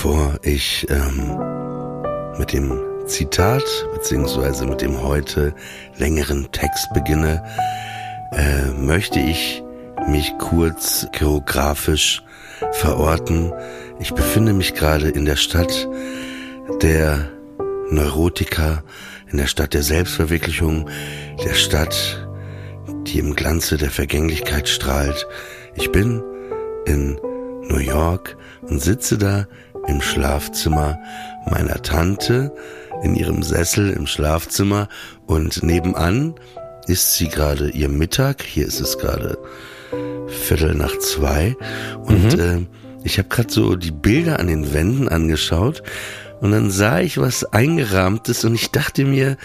Bevor ich ähm, mit dem Zitat beziehungsweise mit dem heute längeren Text beginne, äh, möchte ich mich kurz geografisch verorten. Ich befinde mich gerade in der Stadt der Neurotiker, in der Stadt der Selbstverwirklichung, der Stadt, die im Glanze der Vergänglichkeit strahlt. Ich bin in New York und sitze da im Schlafzimmer meiner Tante in ihrem Sessel im Schlafzimmer. Und nebenan isst sie gerade ihr Mittag. Hier ist es gerade Viertel nach zwei. Und äh, ich habe gerade so die Bilder an den Wänden angeschaut. Und dann sah ich was eingerahmtes und ich dachte mir,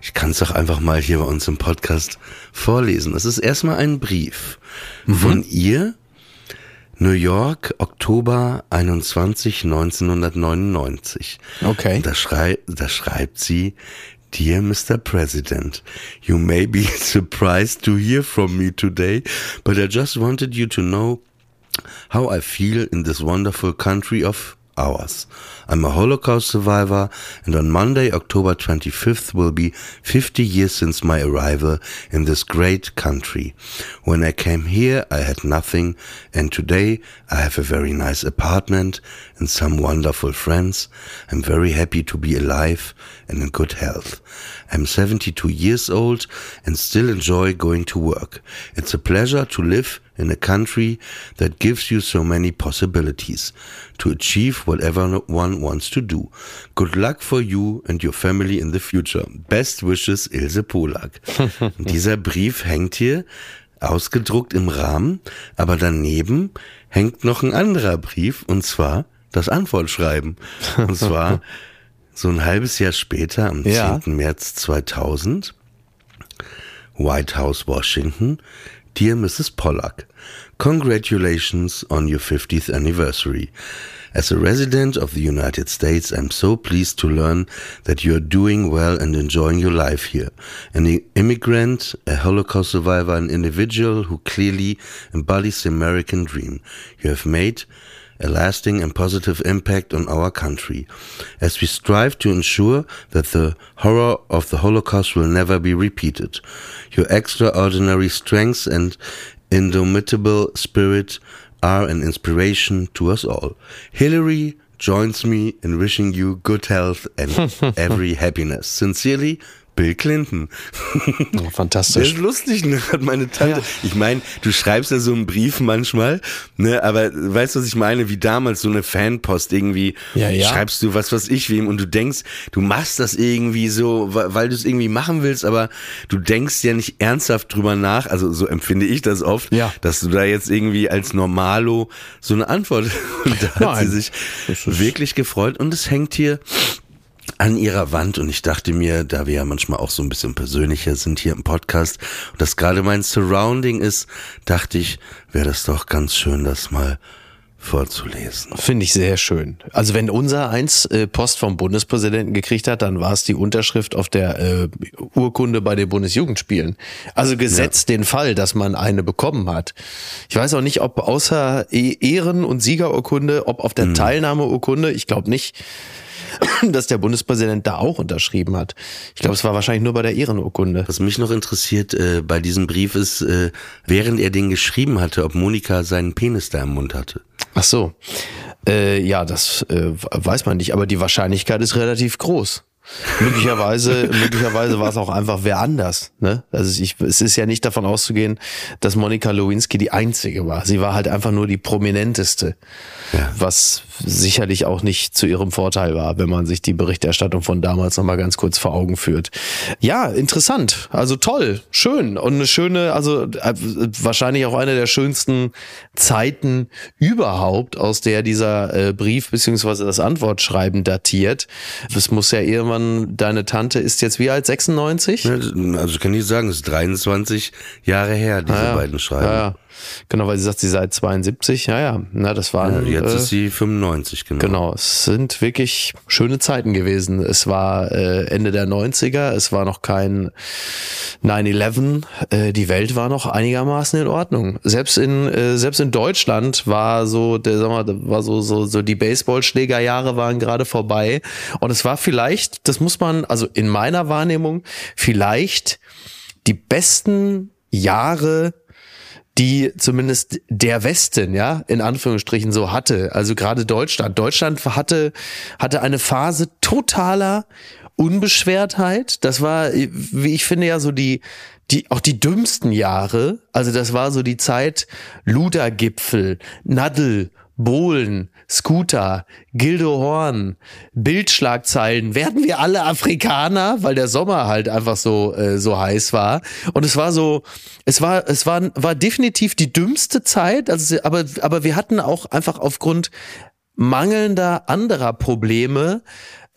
ich kann es doch einfach mal hier bei uns im Podcast vorlesen. Das ist erstmal ein Brief von ihr New York, Oktober 21, 1999. Okay. Da, schrei da schreibt sie, Dear Mr. President, you may be surprised to hear from me today, but I just wanted you to know how I feel in this wonderful country of ours. I'm a Holocaust survivor, and on Monday, October 25th, will be 50 years since my arrival in this great country. When I came here, I had nothing, and today I have a very nice apartment and some wonderful friends. I'm very happy to be alive and in good health. I'm 72 years old and still enjoy going to work. It's a pleasure to live in a country that gives you so many possibilities to achieve whatever one wants to do. Good luck for you and your family in the future. Best wishes, Ilse Polak. Dieser Brief hängt hier ausgedruckt im Rahmen, aber daneben hängt noch ein anderer Brief und zwar das Antwortschreiben. Und zwar so ein halbes Jahr später, am Ja. 10. März 2000, White House, Washington. Dear Mrs. Pollack, congratulations on your 50th anniversary. As a resident of the United States, I'm so pleased to learn that you're doing well and enjoying your life here. An immigrant, a Holocaust survivor, an individual who clearly embodies the American dream. You have made a lasting and positive impact on our country, as we strive to ensure that the horror of the Holocaust will never be repeated. Your extraordinary strength and indomitable spirit are an inspiration to us all. Hillary joins me in wishing you good health and every happiness. Sincerely, Bill Clinton. Der fantastisch. ist lustig, ne? Hat meine Tante. Ja. Ich meine, du schreibst ja so einen Brief manchmal, ne? Aber weißt du, was ich meine? Wie damals so eine Fanpost irgendwie. Ja, ja. Schreibst du was, was ich wem und du denkst, du machst das irgendwie so, weil, du es irgendwie machen willst, aber du denkst ja nicht ernsthaft drüber nach. Also so empfinde ich das oft, Ja. dass du da jetzt irgendwie als Normalo so eine Antwort. Und da hat Nein. sie sich Das wirklich gefreut und es hängt hier an ihrer Wand und ich dachte mir, da wir ja manchmal auch so ein bisschen persönlicher sind hier im Podcast und das gerade mein Surrounding ist, dachte ich, wäre das doch ganz schön, das mal vorzulesen. Finde ich sehr schön. Also wenn unser eins äh, Post vom Bundespräsidenten gekriegt hat, dann war es die Unterschrift auf der äh, Urkunde bei den Bundesjugendspielen. Also gesetzt ja. den Fall, dass man eine bekommen hat. Ich weiß auch nicht, ob außer e Ehren- und Siegerurkunde, ob auf der mhm. Teilnahmeurkunde, ich glaube nicht, dass der Bundespräsident da auch unterschrieben hat. Ich glaube, es war wahrscheinlich nur bei der Ehrenurkunde. Was mich noch interessiert äh, bei diesem Brief ist, äh, während er den geschrieben hatte, ob Monika seinen Penis da im Mund hatte. Ach so. Äh, ja, das äh, weiß man nicht, aber die Wahrscheinlichkeit ist relativ groß. möglicherweise, möglicherweise war es auch einfach wer anders. Ne? Also ich, es ist ja nicht davon auszugehen, dass Monika Lewinsky die einzige war. Sie war halt einfach nur die prominenteste. Ja. Was sicherlich auch nicht zu ihrem Vorteil war, wenn man sich die Berichterstattung von damals nochmal ganz kurz vor Augen führt. Ja, interessant. Also toll, schön und eine schöne, also äh, wahrscheinlich auch eine der schönsten Zeiten überhaupt, aus der dieser äh, Brief beziehungsweise das Antwortschreiben datiert. Es muss ja irgendwann, deine Tante ist jetzt wie alt? 96? Also ich kann nicht sagen, es ist 23 Jahre her, diese ja, beiden Schreiben. Ja, Genau, weil sie sagt, sie sei 72. Ja, ja, na, das waren. Ja, jetzt äh, ist sie 95, genau. Genau, es sind wirklich schöne Zeiten gewesen. Es war äh, Ende der 90er, es war noch kein 9-11. Äh, die Welt war noch einigermaßen in Ordnung. Selbst in, äh, selbst in Deutschland war so, der, sag mal, war so, so, so die Baseballschlägerjahre waren gerade vorbei. Und es war vielleicht, das muss man, also in meiner Wahrnehmung, vielleicht die besten Jahre die zumindest der Westen, ja, in Anführungsstrichen so hatte. Also gerade Deutschland. Deutschland hatte, hatte eine Phase totaler Unbeschwertheit. Das war, wie ich finde, ja so die, die, auch die dümmsten Jahre. Also das war so die Zeit Ludergipfel, Nadel, Bohlen, Scooter, Gildo Horn, Bildschlagzeilen, werden wir alle Afrikaner, weil der Sommer halt einfach so äh, so heiß war. Und es war so es war es war war definitiv die dümmste Zeit, also aber aber wir hatten auch einfach aufgrund mangelnder anderer Probleme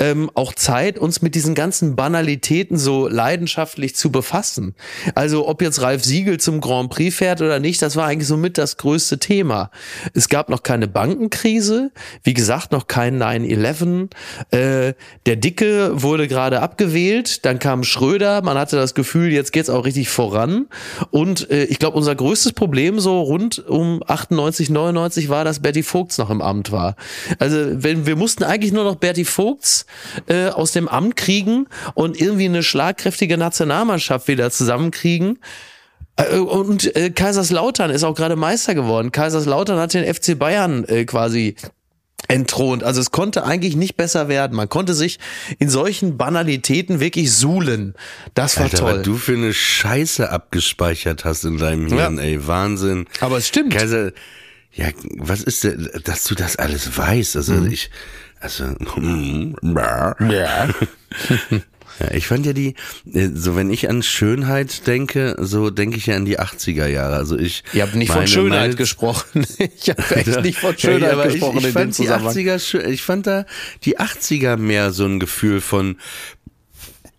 ähm, auch Zeit, uns mit diesen ganzen Banalitäten so leidenschaftlich zu befassen. Also ob jetzt Ralf Siegel zum Grand Prix fährt oder nicht, das war eigentlich so mit das größte Thema. Es gab noch keine Bankenkrise, wie gesagt, noch kein 9-11. Äh, der Dicke wurde gerade abgewählt, dann kam Schröder, man hatte das Gefühl, jetzt geht's auch richtig voran. Und äh, ich glaube, unser größtes Problem so rund um 98, 99 war, dass Bertie Vogts noch im Amt war. Also wenn wir mussten eigentlich nur noch Bertie Vogts äh, aus dem Amt kriegen und irgendwie eine schlagkräftige Nationalmannschaft wieder zusammenkriegen. Äh, und äh, Kaiserslautern ist auch gerade Meister geworden. Kaiserslautern hat den FC Bayern äh, quasi entthront. Also es konnte eigentlich nicht besser werden. Man konnte sich in solchen Banalitäten wirklich suhlen. Das war Alter, toll. Was du für eine Scheiße abgespeichert hast in deinem Hirn, ja. ey, Wahnsinn. Aber es stimmt. Kaiser, ja, was ist denn, dass du das alles weißt? Also mhm. ich, also, ja. ja. Ich fand ja die, äh, so wenn ich an Schönheit denke, so denke ich ja an die 80er Jahre. Also ich. Ihr habt nicht meine, von Schönheit meine, gesprochen. Ich habe echt nicht von Schönheit ja, gesprochen ich, ich fand die 80er, ich fand da die 80er mehr so ein Gefühl von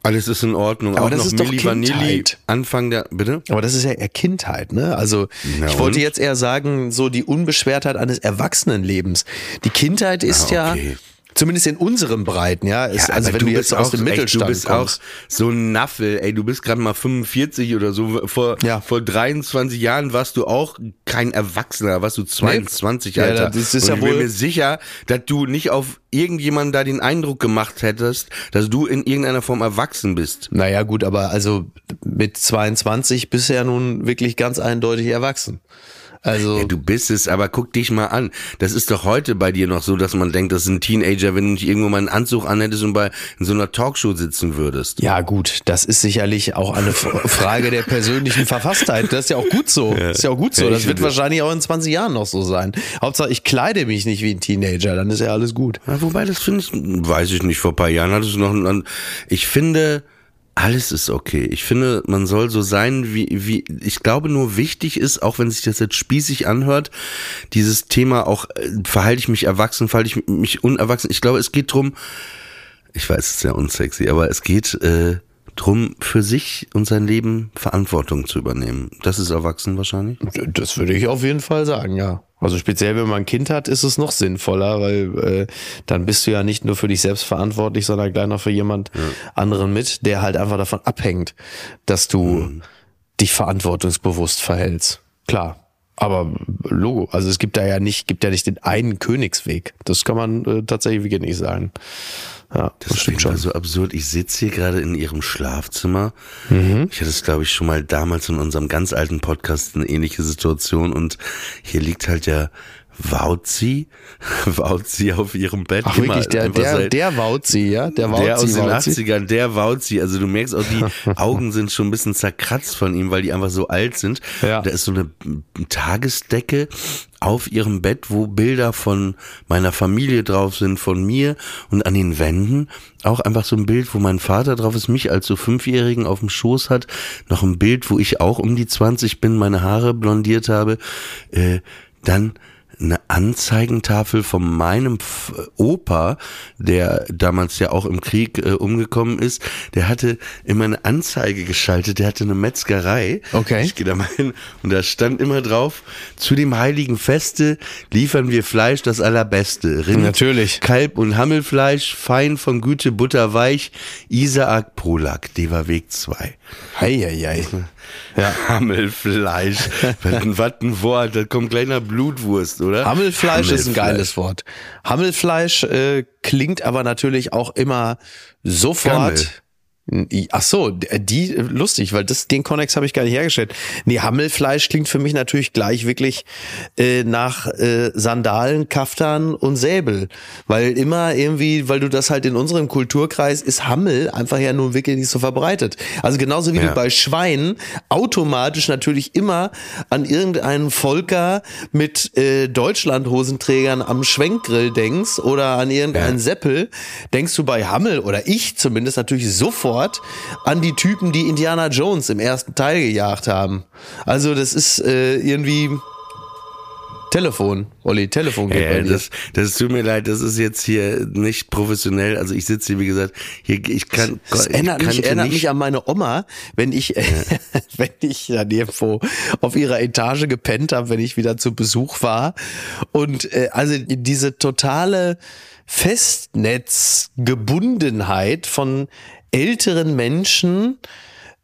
alles ist in Ordnung. Aber auch das ist Milli doch Kindheit. Vanilli, Anfang der, bitte? Aber das ist ja eher Kindheit, ne? Also Na ich und? wollte jetzt eher sagen, so die Unbeschwertheit eines Erwachsenenlebens. Die Kindheit ist ah, okay. ja Zumindest in unseren Breiten, ja. Ist, ja also wenn du, du jetzt aus dem Mittelstand echt, du bist kommst. auch so ein Naffel, ey, du bist gerade mal 45 oder so. Vor, ja. vor 23 Jahren warst du auch kein Erwachsener, warst du 22, nee. Alter. Ja, das ist Und ja ich bin mir sicher, dass du nicht auf irgendjemanden da den Eindruck gemacht hättest, dass du in irgendeiner Form erwachsen bist. Naja, gut, aber also mit 22 bist du ja nun wirklich ganz eindeutig erwachsen. Also ja, du bist es, aber guck dich mal an. Das ist doch heute bei dir noch so, dass man denkt, das ist ein Teenager, wenn du nicht irgendwo mal einen Anzug anhättest und bei in so einer Talkshow sitzen würdest. Ja, gut, das ist sicherlich auch eine Frage der persönlichen Verfasstheit. Das ist ja auch gut so. Das ist ja auch gut so. Das wird wahrscheinlich auch in 20 Jahren noch so sein. Hauptsache, ich kleide mich nicht wie ein Teenager, dann ist ja alles gut. Ja, wobei, das finde ich, weiß ich nicht, vor ein paar Jahren hattest du noch einen, ich finde, alles ist okay. Ich finde, man soll so sein, wie, wie, ich glaube nur wichtig ist, auch wenn sich das jetzt spießig anhört, dieses Thema auch, äh, verhalte ich mich erwachsen, verhalte ich mich unerwachsen. Ich glaube, es geht drum, ich weiß, es ist ja unsexy, aber es geht, äh, drum, für sich und sein Leben Verantwortung zu übernehmen. Das ist erwachsen wahrscheinlich? Das würde ich auf jeden Fall sagen, ja. Also speziell, wenn man ein Kind hat, ist es noch sinnvoller, weil äh, dann bist du ja nicht nur für dich selbst verantwortlich, sondern gleich noch für jemand ja. anderen mit, der halt einfach davon abhängt, dass du mhm. dich verantwortungsbewusst verhältst. Klar. Aber Logo, also es gibt da ja nicht, gibt ja nicht den einen Königsweg. Das kann man äh, tatsächlich wirklich nicht sagen. Ja, das, das stimmt schon. so absurd. Ich sitze hier gerade in ihrem Schlafzimmer. Mhm. Ich hatte es, glaube ich, schon mal damals in unserem ganz alten Podcast eine ähnliche Situation und hier liegt halt ja Wauzi, Wauzi auf ihrem Bett. Ach, wirklich, der, der, der Wauzi, ja? Der Wauzi, der aus den Wauzi. 80ern, der Wauzi. Also du merkst auch, die Augen sind schon ein bisschen zerkratzt von ihm, weil die einfach so alt sind. Ja. Da ist so eine Tagesdecke auf ihrem Bett, wo Bilder von meiner Familie drauf sind, von mir und an den Wänden auch einfach so ein Bild, wo mein Vater drauf ist, mich als so Fünfjährigen auf dem Schoß hat. Noch ein Bild, wo ich auch um die 20 bin, meine Haare blondiert habe. Äh, dann eine Anzeigentafel von meinem Opa, der damals ja auch im Krieg äh, umgekommen ist, der hatte immer eine Anzeige geschaltet, der hatte eine Metzgerei. Okay. Ich gehe da mal hin und da stand immer drauf, zu dem heiligen Feste liefern wir Fleisch das allerbeste. Rind, Natürlich. Kalb und Hammelfleisch, fein von Güte, butterweich, Isaak Polak, Dewa Weg 2. Heieiei. Ja. Hammelfleisch. was ein Wort, da kommt gleich nach Blutwurst, oder? Hammelfleisch, Hammelfleisch. ist ein geiles Wort. Hammelfleisch äh, klingt aber natürlich auch immer sofort. Gammel. Ach so, die lustig, weil das den Connex habe ich gar nicht hergestellt. Nee, Hammelfleisch klingt für mich natürlich gleich wirklich äh, nach äh, Sandalen, Kaftan und Säbel, weil immer irgendwie, weil du das halt in unserem Kulturkreis ist Hammel einfach ja nun wirklich nicht so verbreitet. Also genauso wie ja. du bei Schweinen automatisch natürlich immer an irgendeinen Volker mit äh, Deutschlandhosenträgern am Schwenkgrill denkst oder an irgendeinen ja. Seppel, denkst du bei Hammel oder ich zumindest natürlich sofort sofort an die Typen, die Indiana Jones im ersten Teil gejagt haben. Also das ist äh, irgendwie Telefon, Olli, Telefon geht ja, das, das tut mir leid, das ist jetzt hier nicht professionell. Also ich sitze hier, wie gesagt, hier, ich kann. Das ich erinnert, mich, erinnert mich an meine Oma, wenn ich, ja. wenn ich dann irgendwo auf ihrer Etage gepennt habe, wenn ich wieder zu Besuch war. Und äh, also diese totale Festnetzgebundenheit von älteren Menschen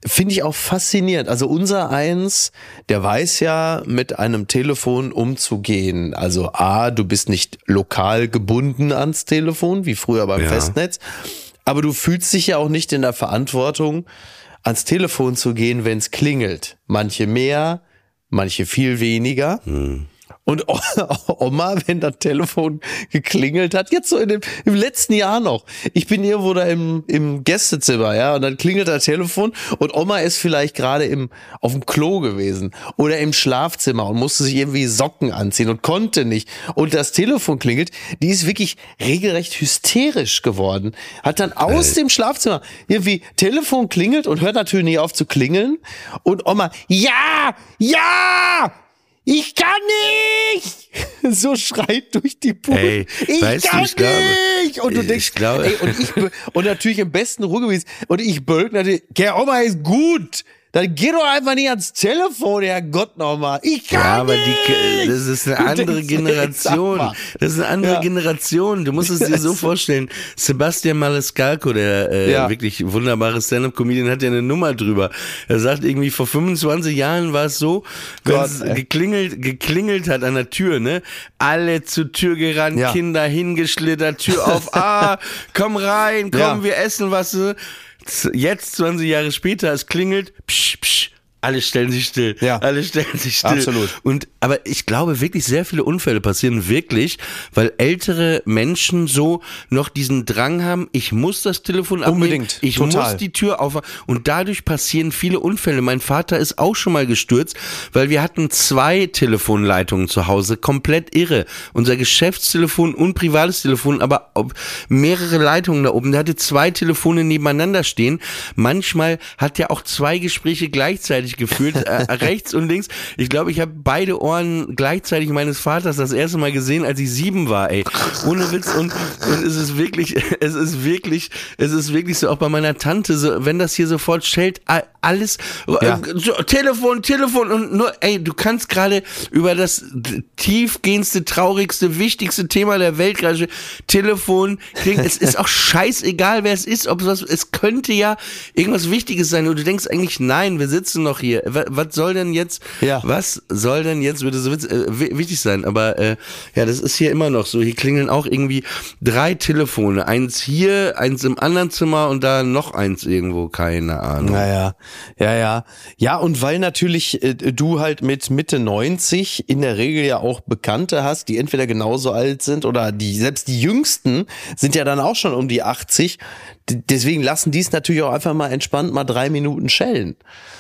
finde ich auch faszinierend. Also unser eins, der weiß ja mit einem Telefon umzugehen. Also A, du bist nicht lokal gebunden ans Telefon, wie früher beim ja. Festnetz, aber du fühlst dich ja auch nicht in der Verantwortung, ans Telefon zu gehen, wenn es klingelt. Manche mehr, manche viel weniger. Hm. Und Oma, wenn das Telefon geklingelt hat, jetzt so in dem, im letzten Jahr noch. Ich bin irgendwo da im, im Gästezimmer, ja, und dann klingelt das Telefon und Oma ist vielleicht gerade im, auf dem Klo gewesen oder im Schlafzimmer und musste sich irgendwie Socken anziehen und konnte nicht. Und das Telefon klingelt, die ist wirklich regelrecht hysterisch geworden. Hat dann aus dem Schlafzimmer irgendwie Telefon klingelt und hört natürlich nicht auf zu klingeln. Und Oma, ja, ja, ich kann nicht! So schreit durch die Bude. Ey, ich weißt kann du, ich nicht! Glaube, und du denkst, ich glaube, ey, und ich, und natürlich im besten Ruhrgebiet, und ich bölk natürlich, der Oma ist gut! Dann geh doch einfach nicht ans Telefon, Herrgott nochmal. Ich kann ja, aber nicht. Die, das ist eine andere Generation. Das ist eine andere ja. Generation. Du musst es dir so vorstellen. Sebastian Maniscalco, der äh, ja. wirklich wunderbare Stand-up-Comedian, hat ja eine Nummer drüber. Er sagt irgendwie, vor 25 Jahren war es so, wenn es geklingelt, geklingelt hat an der Tür, ne? Alle zur Tür gerannt, ja. Kinder hingeschlittert, Tür auf, ah, komm rein, komm, wir essen was jetzt 20 Jahre später, es klingelt, psch, psch, alle stellen sich still. Ja. Alle stellen sich still. Absolut. Und, aber ich glaube wirklich, sehr viele Unfälle passieren wirklich, weil ältere Menschen so noch diesen Drang haben, ich muss das Telefon abnehmen. Unbedingt. Ich Total. muss die Tür aufmachen. Und dadurch passieren viele Unfälle. Mein Vater ist auch schon mal gestürzt, weil wir hatten zwei Telefonleitungen zu Hause. Komplett irre. Unser Geschäftstelefon und privates Telefon, aber mehrere Leitungen da oben. Der hatte zwei Telefone nebeneinander stehen. Manchmal hat er auch zwei Gespräche gleichzeitig gleichzeitig gefühlt, äh, rechts und links. Ich glaube, ich habe beide Ohren gleichzeitig meines Vaters das erste Mal gesehen, als ich sieben war, ey. Ohne Witz. Und, und es ist wirklich, es ist wirklich, es ist wirklich so, auch bei meiner Tante, so, wenn das hier sofort schellt, alles, äh, ja. so, Telefon, Telefon und nur, ey, du kannst gerade über das tiefgehendste, traurigste, wichtigste Thema der Welt gerade, Telefon, kriegen. es ist auch scheißegal, wer es ist, ob es, es könnte ja irgendwas Wichtiges sein und du denkst eigentlich, nein, wir sitzen noch hier. Was, was soll denn jetzt, ja. was soll denn jetzt, würde so äh, wichtig sein? Aber, äh, ja, das ist hier immer noch so. Hier klingeln auch irgendwie drei Telefone. Eins hier, eins im anderen Zimmer und da noch eins irgendwo, keine Ahnung. Naja, ja, ja. Ja, und weil natürlich äh, du halt mit Mitte 90 in der Regel ja auch Bekannte hast, die entweder genauso alt sind oder die, selbst die Jüngsten sind ja dann auch schon um die 80. Deswegen lassen die es natürlich auch einfach mal entspannt mal drei Minuten schellen.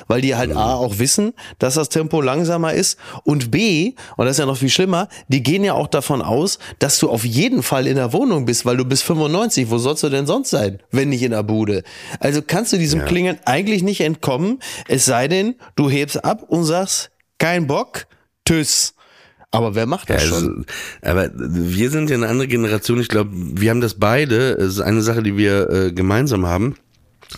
Weil die halt A auch wissen, dass das Tempo langsamer ist und B, und das ist ja noch viel schlimmer, die gehen ja auch davon aus, dass du auf jeden Fall in der Wohnung bist, weil du bist 95. Wo sollst du denn sonst sein, wenn nicht in der Bude? Also kannst du diesem ja. Klingeln eigentlich nicht entkommen, es sei denn, du hebst ab und sagst, kein Bock, tschüss. Aber wer macht das ja, schon? Also, aber wir sind ja eine andere Generation. Ich glaube, wir haben das beide. Es ist eine Sache, die wir äh, gemeinsam haben.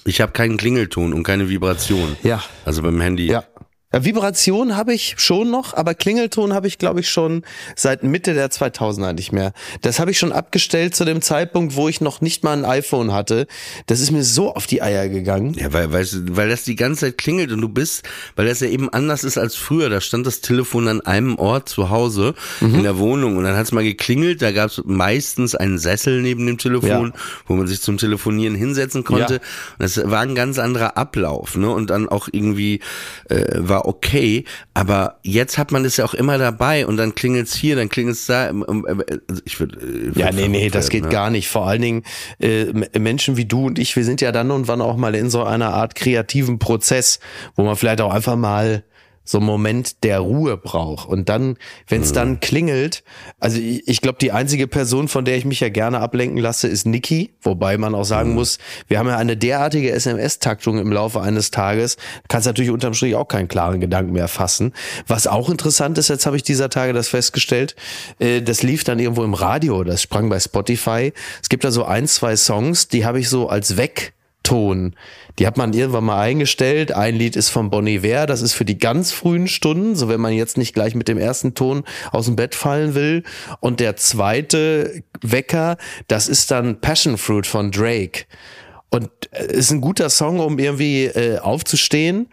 Ich habe keinen Klingelton und keine Vibration. Ja. Also beim Handy. Ja. Ja, Vibration habe ich schon noch, aber Klingelton habe ich, glaube ich, schon seit Mitte der 2000er nicht mehr. Das habe ich schon abgestellt zu dem Zeitpunkt, wo ich noch nicht mal ein iPhone hatte. Das ist mir so auf die Eier gegangen. Ja, weil, weil, weil das die ganze Zeit klingelt und du bist, weil das ja eben anders ist als früher. Da stand das Telefon an einem Ort zu Hause mhm. in der Wohnung und dann hat es mal geklingelt. Da gab es meistens einen Sessel neben dem Telefon, ja. wo man sich zum Telefonieren hinsetzen konnte. Ja. Das war ein ganz anderer Ablauf. Ne? Und dann auch irgendwie äh, war war okay, aber jetzt hat man das ja auch immer dabei und dann klingelt's hier, dann klingelt's da. Ähm, ähm, äh, also ich würde. Würd ja, nee, nee, das geht ne? gar nicht. Vor allen Dingen äh, Menschen wie du und ich, wir sind ja dann und wann auch mal in so einer Art kreativen Prozess, wo man vielleicht auch einfach mal so einen Moment der Ruhe braucht. Und dann, wenn es mhm. dann klingelt, also ich, ich glaube, die einzige Person, von der ich mich ja gerne ablenken lasse, ist Niki. Wobei man auch sagen mhm. muss, wir haben ja eine derartige SMS-Taktung im Laufe eines Tages, kannst natürlich unterm Strich auch keinen klaren Gedanken mehr fassen. Was auch interessant ist, jetzt habe ich dieser Tage das festgestellt, äh, das lief dann irgendwo im Radio, das sprang bei Spotify. Es gibt da so ein, zwei Songs, die habe ich so als weg Ton. Die hat man irgendwann mal eingestellt. Ein Lied ist von Bonnie Iver, das ist für die ganz frühen Stunden, so wenn man jetzt nicht gleich mit dem ersten Ton aus dem Bett fallen will. Und der zweite Wecker, das ist dann Passion Fruit von Drake. Und äh, ist ein guter Song, um irgendwie äh, aufzustehen.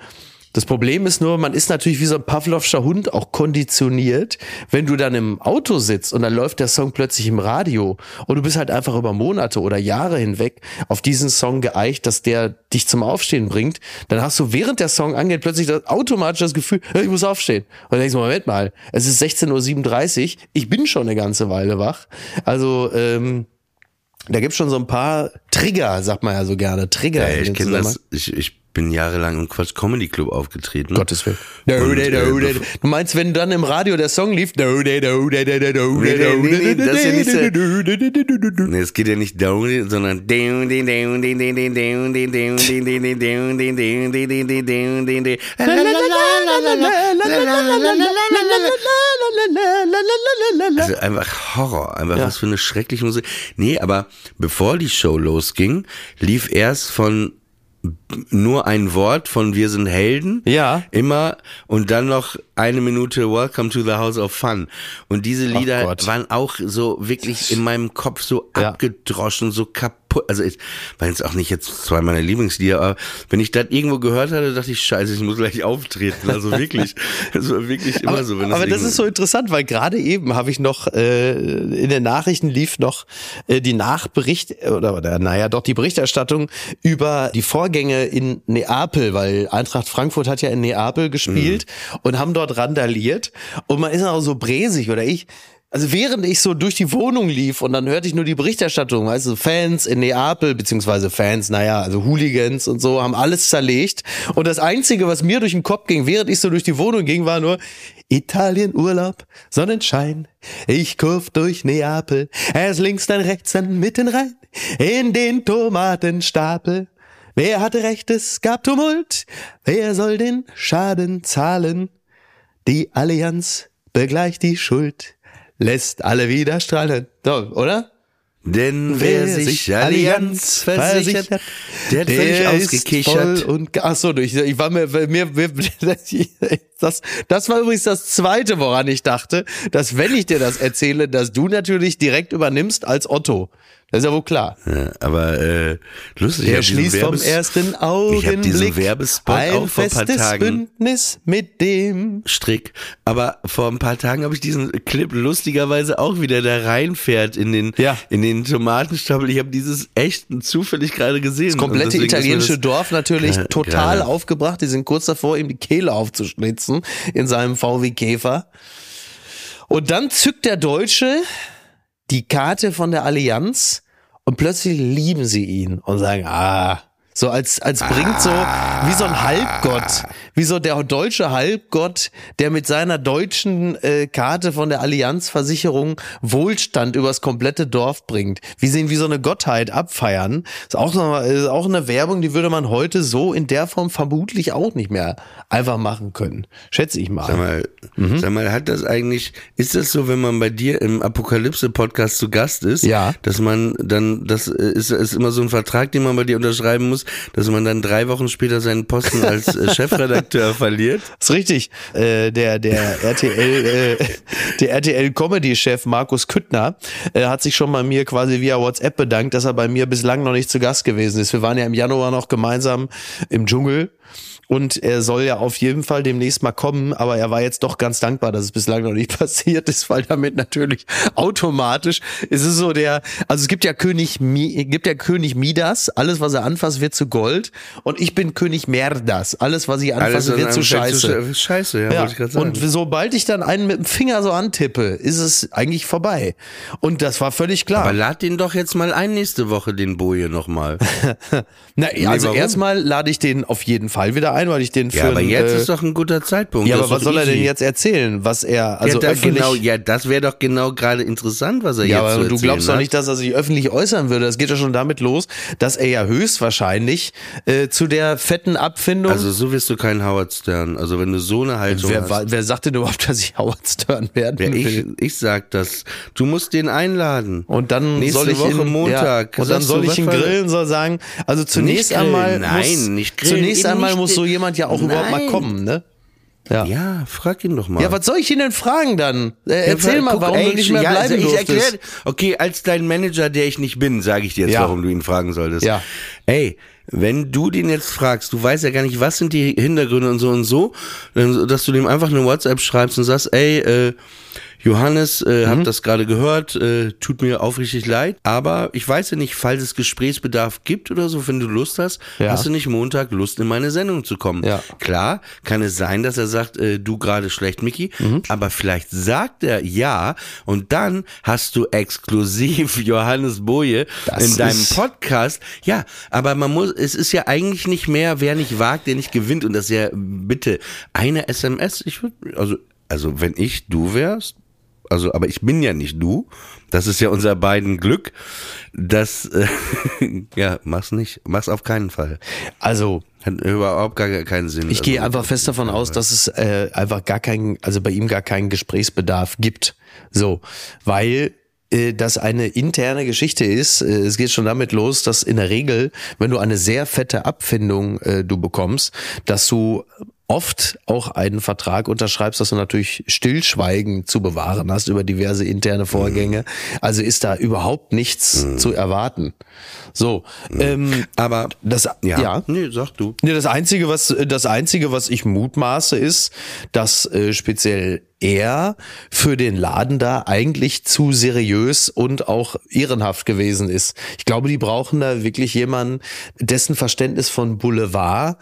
Das Problem ist nur, man ist natürlich wie so ein Pavlovscher Hund auch konditioniert, wenn du dann im Auto sitzt und dann läuft der Song plötzlich im Radio und du bist halt einfach über Monate oder Jahre hinweg auf diesen Song geeicht, dass der dich zum Aufstehen bringt, dann hast du während der Song angeht plötzlich das, automatisch das Gefühl, ich muss aufstehen. Und dann denkst du, Moment mal, es ist 16.37 Uhr, ich bin schon eine ganze Weile wach. Also, ähm, da gibt's schon so ein paar Trigger, sagt man ja so gerne. Trigger. Ja, ich kenne das. Ich, ich bin jahrelang im Quatsch Comedy Club aufgetreten. Gottes Willen. Und, äh, du meinst, wenn dann im Radio der Song lief? Nee, nee, nee, das ist ja nicht so, nee, es geht ja nicht down, sondern also einfach Horror, einfach was für eine schreckliche Musik. Nee, aber bevor die Show losging, lief erst von nur ein Wort von Wir sind Helden. Ja. Immer. Und dann noch eine Minute Welcome to the House of Fun. Und diese Lieder waren auch so wirklich in meinem Kopf so ja. abgedroschen, so kaputt also ich war jetzt auch nicht jetzt zwei meiner Lieblingslieder, aber wenn ich das irgendwo gehört hatte, dachte ich, scheiße, ich muss gleich auftreten. Also wirklich, also wirklich immer aber, so. Wenn das aber das ist so interessant, weil gerade eben habe ich noch, äh, in den Nachrichten lief noch äh, die Nachbericht, oder, oder naja, doch die Berichterstattung über die Vorgänge in Neapel, weil Eintracht Frankfurt hat ja in Neapel gespielt mhm. und haben dort randaliert und man ist auch so bräsig oder ich, also während ich so durch die Wohnung lief und dann hörte ich nur die Berichterstattung, weißt du, Fans in Neapel, beziehungsweise Fans, naja, also Hooligans und so, haben alles zerlegt. Und das Einzige, was mir durch den Kopf ging, während ich so durch die Wohnung ging, war nur Italien Urlaub, Sonnenschein, ich kurf durch Neapel, erst links, dann rechts, dann mitten rein, in den Tomatenstapel. Wer hatte recht, es gab Tumult. Wer soll den Schaden zahlen? Die Allianz begleicht die Schuld, lässt alle wieder strahlen. So, oder? Denn wer, sich Allianz versichert, hat, der hat völlig der ausgekichert. Ist voll und ach so, ich, ich war mir, mir, mir das, das war übrigens das zweite, woran ich dachte, dass wenn ich dir das erzähle, dass du natürlich direkt übernimmst als Otto. Das ist ja wohl klar. Ja, aber äh, lustig. Der schließt vom ersten Augenblick diesen Werbespot ein auch vor ein paar festes Tagen. Bündnis mit dem. Strick. Aber vor ein paar Tagen habe ich diesen Clip lustigerweise auch wieder da reinfährt in den Ja. in den Tomatenstapel. Ich habe dieses echt zufällig gerade gesehen. Das komplette italienische das- Dorf natürlich Ja, total gerade. aufgebracht. Die sind kurz davor, ihm die Kehle aufzuschlitzen in seinem VW Käfer. Und dann zückt der Deutsche die Karte von der Allianz und plötzlich lieben sie ihn und sagen, ah, so als, als bringt so, wie so ein Halbgott, wie so der deutsche Halbgott, der mit seiner deutschen äh, Karte von der Allianzversicherung Wohlstand übers komplette Dorf bringt. Wie sie ihn wie so eine Gottheit abfeiern. Ist auch, ist auch eine Werbung, die würde man heute so in der Form vermutlich auch nicht mehr einfach machen können. Schätze ich mal. Sag mal, Mhm. sag mal, hat das eigentlich, ist das so, wenn man bei dir im Apokalypse-Podcast zu Gast ist, Ja. dass man dann, das ist, ist immer so ein Vertrag, den man bei dir unterschreiben muss, dass man dann drei Wochen später seinen Posten als äh, Chefredakteur verliert? ist richtig. Äh, der der RTL äh, der RTL Comedy Chef Markus Küttner äh, hat sich schon bei mir quasi via WhatsApp bedankt, dass er bei mir bislang noch nicht zu Gast gewesen ist. Wir waren ja im Januar noch gemeinsam im Dschungel. Und er soll ja auf jeden Fall demnächst mal kommen, aber er war jetzt doch ganz dankbar, dass es bislang noch nicht passiert ist, weil damit natürlich automatisch ist es so der, also es gibt ja König, gibt ja König Midas, alles was er anfasst wird zu Gold und ich bin König Merdas, alles was ich anfasse an wird zu Scheiße. Sch- Scheiße, ja, Ja, wollte ich gerade sagen. und sobald ich dann einen mit dem Finger so antippe, ist es eigentlich vorbei. Und das war völlig klar. Aber lad den doch jetzt mal ein nächste Woche, den Boje nochmal. Na, also warum? erstmal lade ich den auf jeden Fall wieder ein, weil ich den für Ja, aber jetzt äh, ist doch ein guter Zeitpunkt. Ja, aber was soll er denn easy. jetzt erzählen? Was er also ja, öffentlich genau, ja, das wäre doch genau gerade interessant, was er Ja, jetzt aber zu du glaubst erzählen doch hat. nicht, dass er sich öffentlich äußern würde. Das geht ja schon damit los, dass er ja höchstwahrscheinlich äh, zu der fetten Abfindung. Also so wirst du kein Howard Stern. Also wenn du so eine Haltung wer, hast. wer sagt denn überhaupt, dass ich Howard Stern werden ich, will? ich sag das. Du musst den einladen. Und dann Nächste soll ich Woche ihn, Montag. Ja, und dann soll ich ihn grillen, soll sagen, also zunächst einmal nein, muss, nicht grillen, zunächst einmal nicht muss so jemand ja auch überhaupt mal Nein. kommen, ne? Ja. ja. Ja, frag ihn doch mal. was soll ich ihn denn fragen dann? Äh, Ja, erzähl mal, guck, warum ey, du nicht mehr ja, bleiben also ich erklär, Okay, als dein Manager, der ich nicht bin, sage ich dir jetzt, Ja. warum du ihn fragen solltest. Ja. Ey, wenn du den jetzt fragst, du weißt ja gar nicht, was sind die Hintergründe und so und so, dass du dem einfach eine WhatsApp schreibst und sagst, ey, äh, Johannes, äh, Mhm. hab das gerade gehört, äh, tut mir aufrichtig leid, aber ich weiß ja nicht, falls es Gesprächsbedarf gibt oder so, wenn du Lust hast, Ja. hast du nicht Montag Lust, in meine Sendung zu kommen. Ja. Klar, kann es sein, dass er sagt, äh, du gerade schlecht, Mickey, Mhm. aber vielleicht sagt er ja und dann hast du exklusiv Johannes Boje Das in deinem Podcast. Ja, aber man muss, es ist ja eigentlich nicht mehr, wer nicht wagt, der nicht gewinnt und das ist ja bitte eine SMS. Ich würde, also, also wenn ich du wärst, also, aber ich bin ja nicht du. Das ist ja unser beiden Glück. Das, äh, ja, mach's nicht. Mach's auf keinen Fall. Also, Hat überhaupt gar keinen Sinn. Ich Also, gehe einfach fest davon aus, dass es äh, einfach gar kein, also bei ihm gar keinen Gesprächsbedarf gibt. So, weil äh, das eine interne Geschichte ist. Äh, Es geht schon damit los, dass in der Regel, wenn du eine sehr fette Abfindung äh, du bekommst, dass du oft auch einen Vertrag unterschreibst, dass du natürlich Stillschweigen zu bewahren hast über diverse interne Vorgänge. Also ist da überhaupt nichts zu erwarten. So, ähm, Aber, das ja, ja. nee, sag du. Ja, das einzige, was das einzige, was ich mutmaße, ist, dass äh, speziell er für den Laden da eigentlich zu seriös und auch ehrenhaft gewesen ist. Ich glaube, die brauchen da wirklich jemanden, dessen Verständnis von Boulevard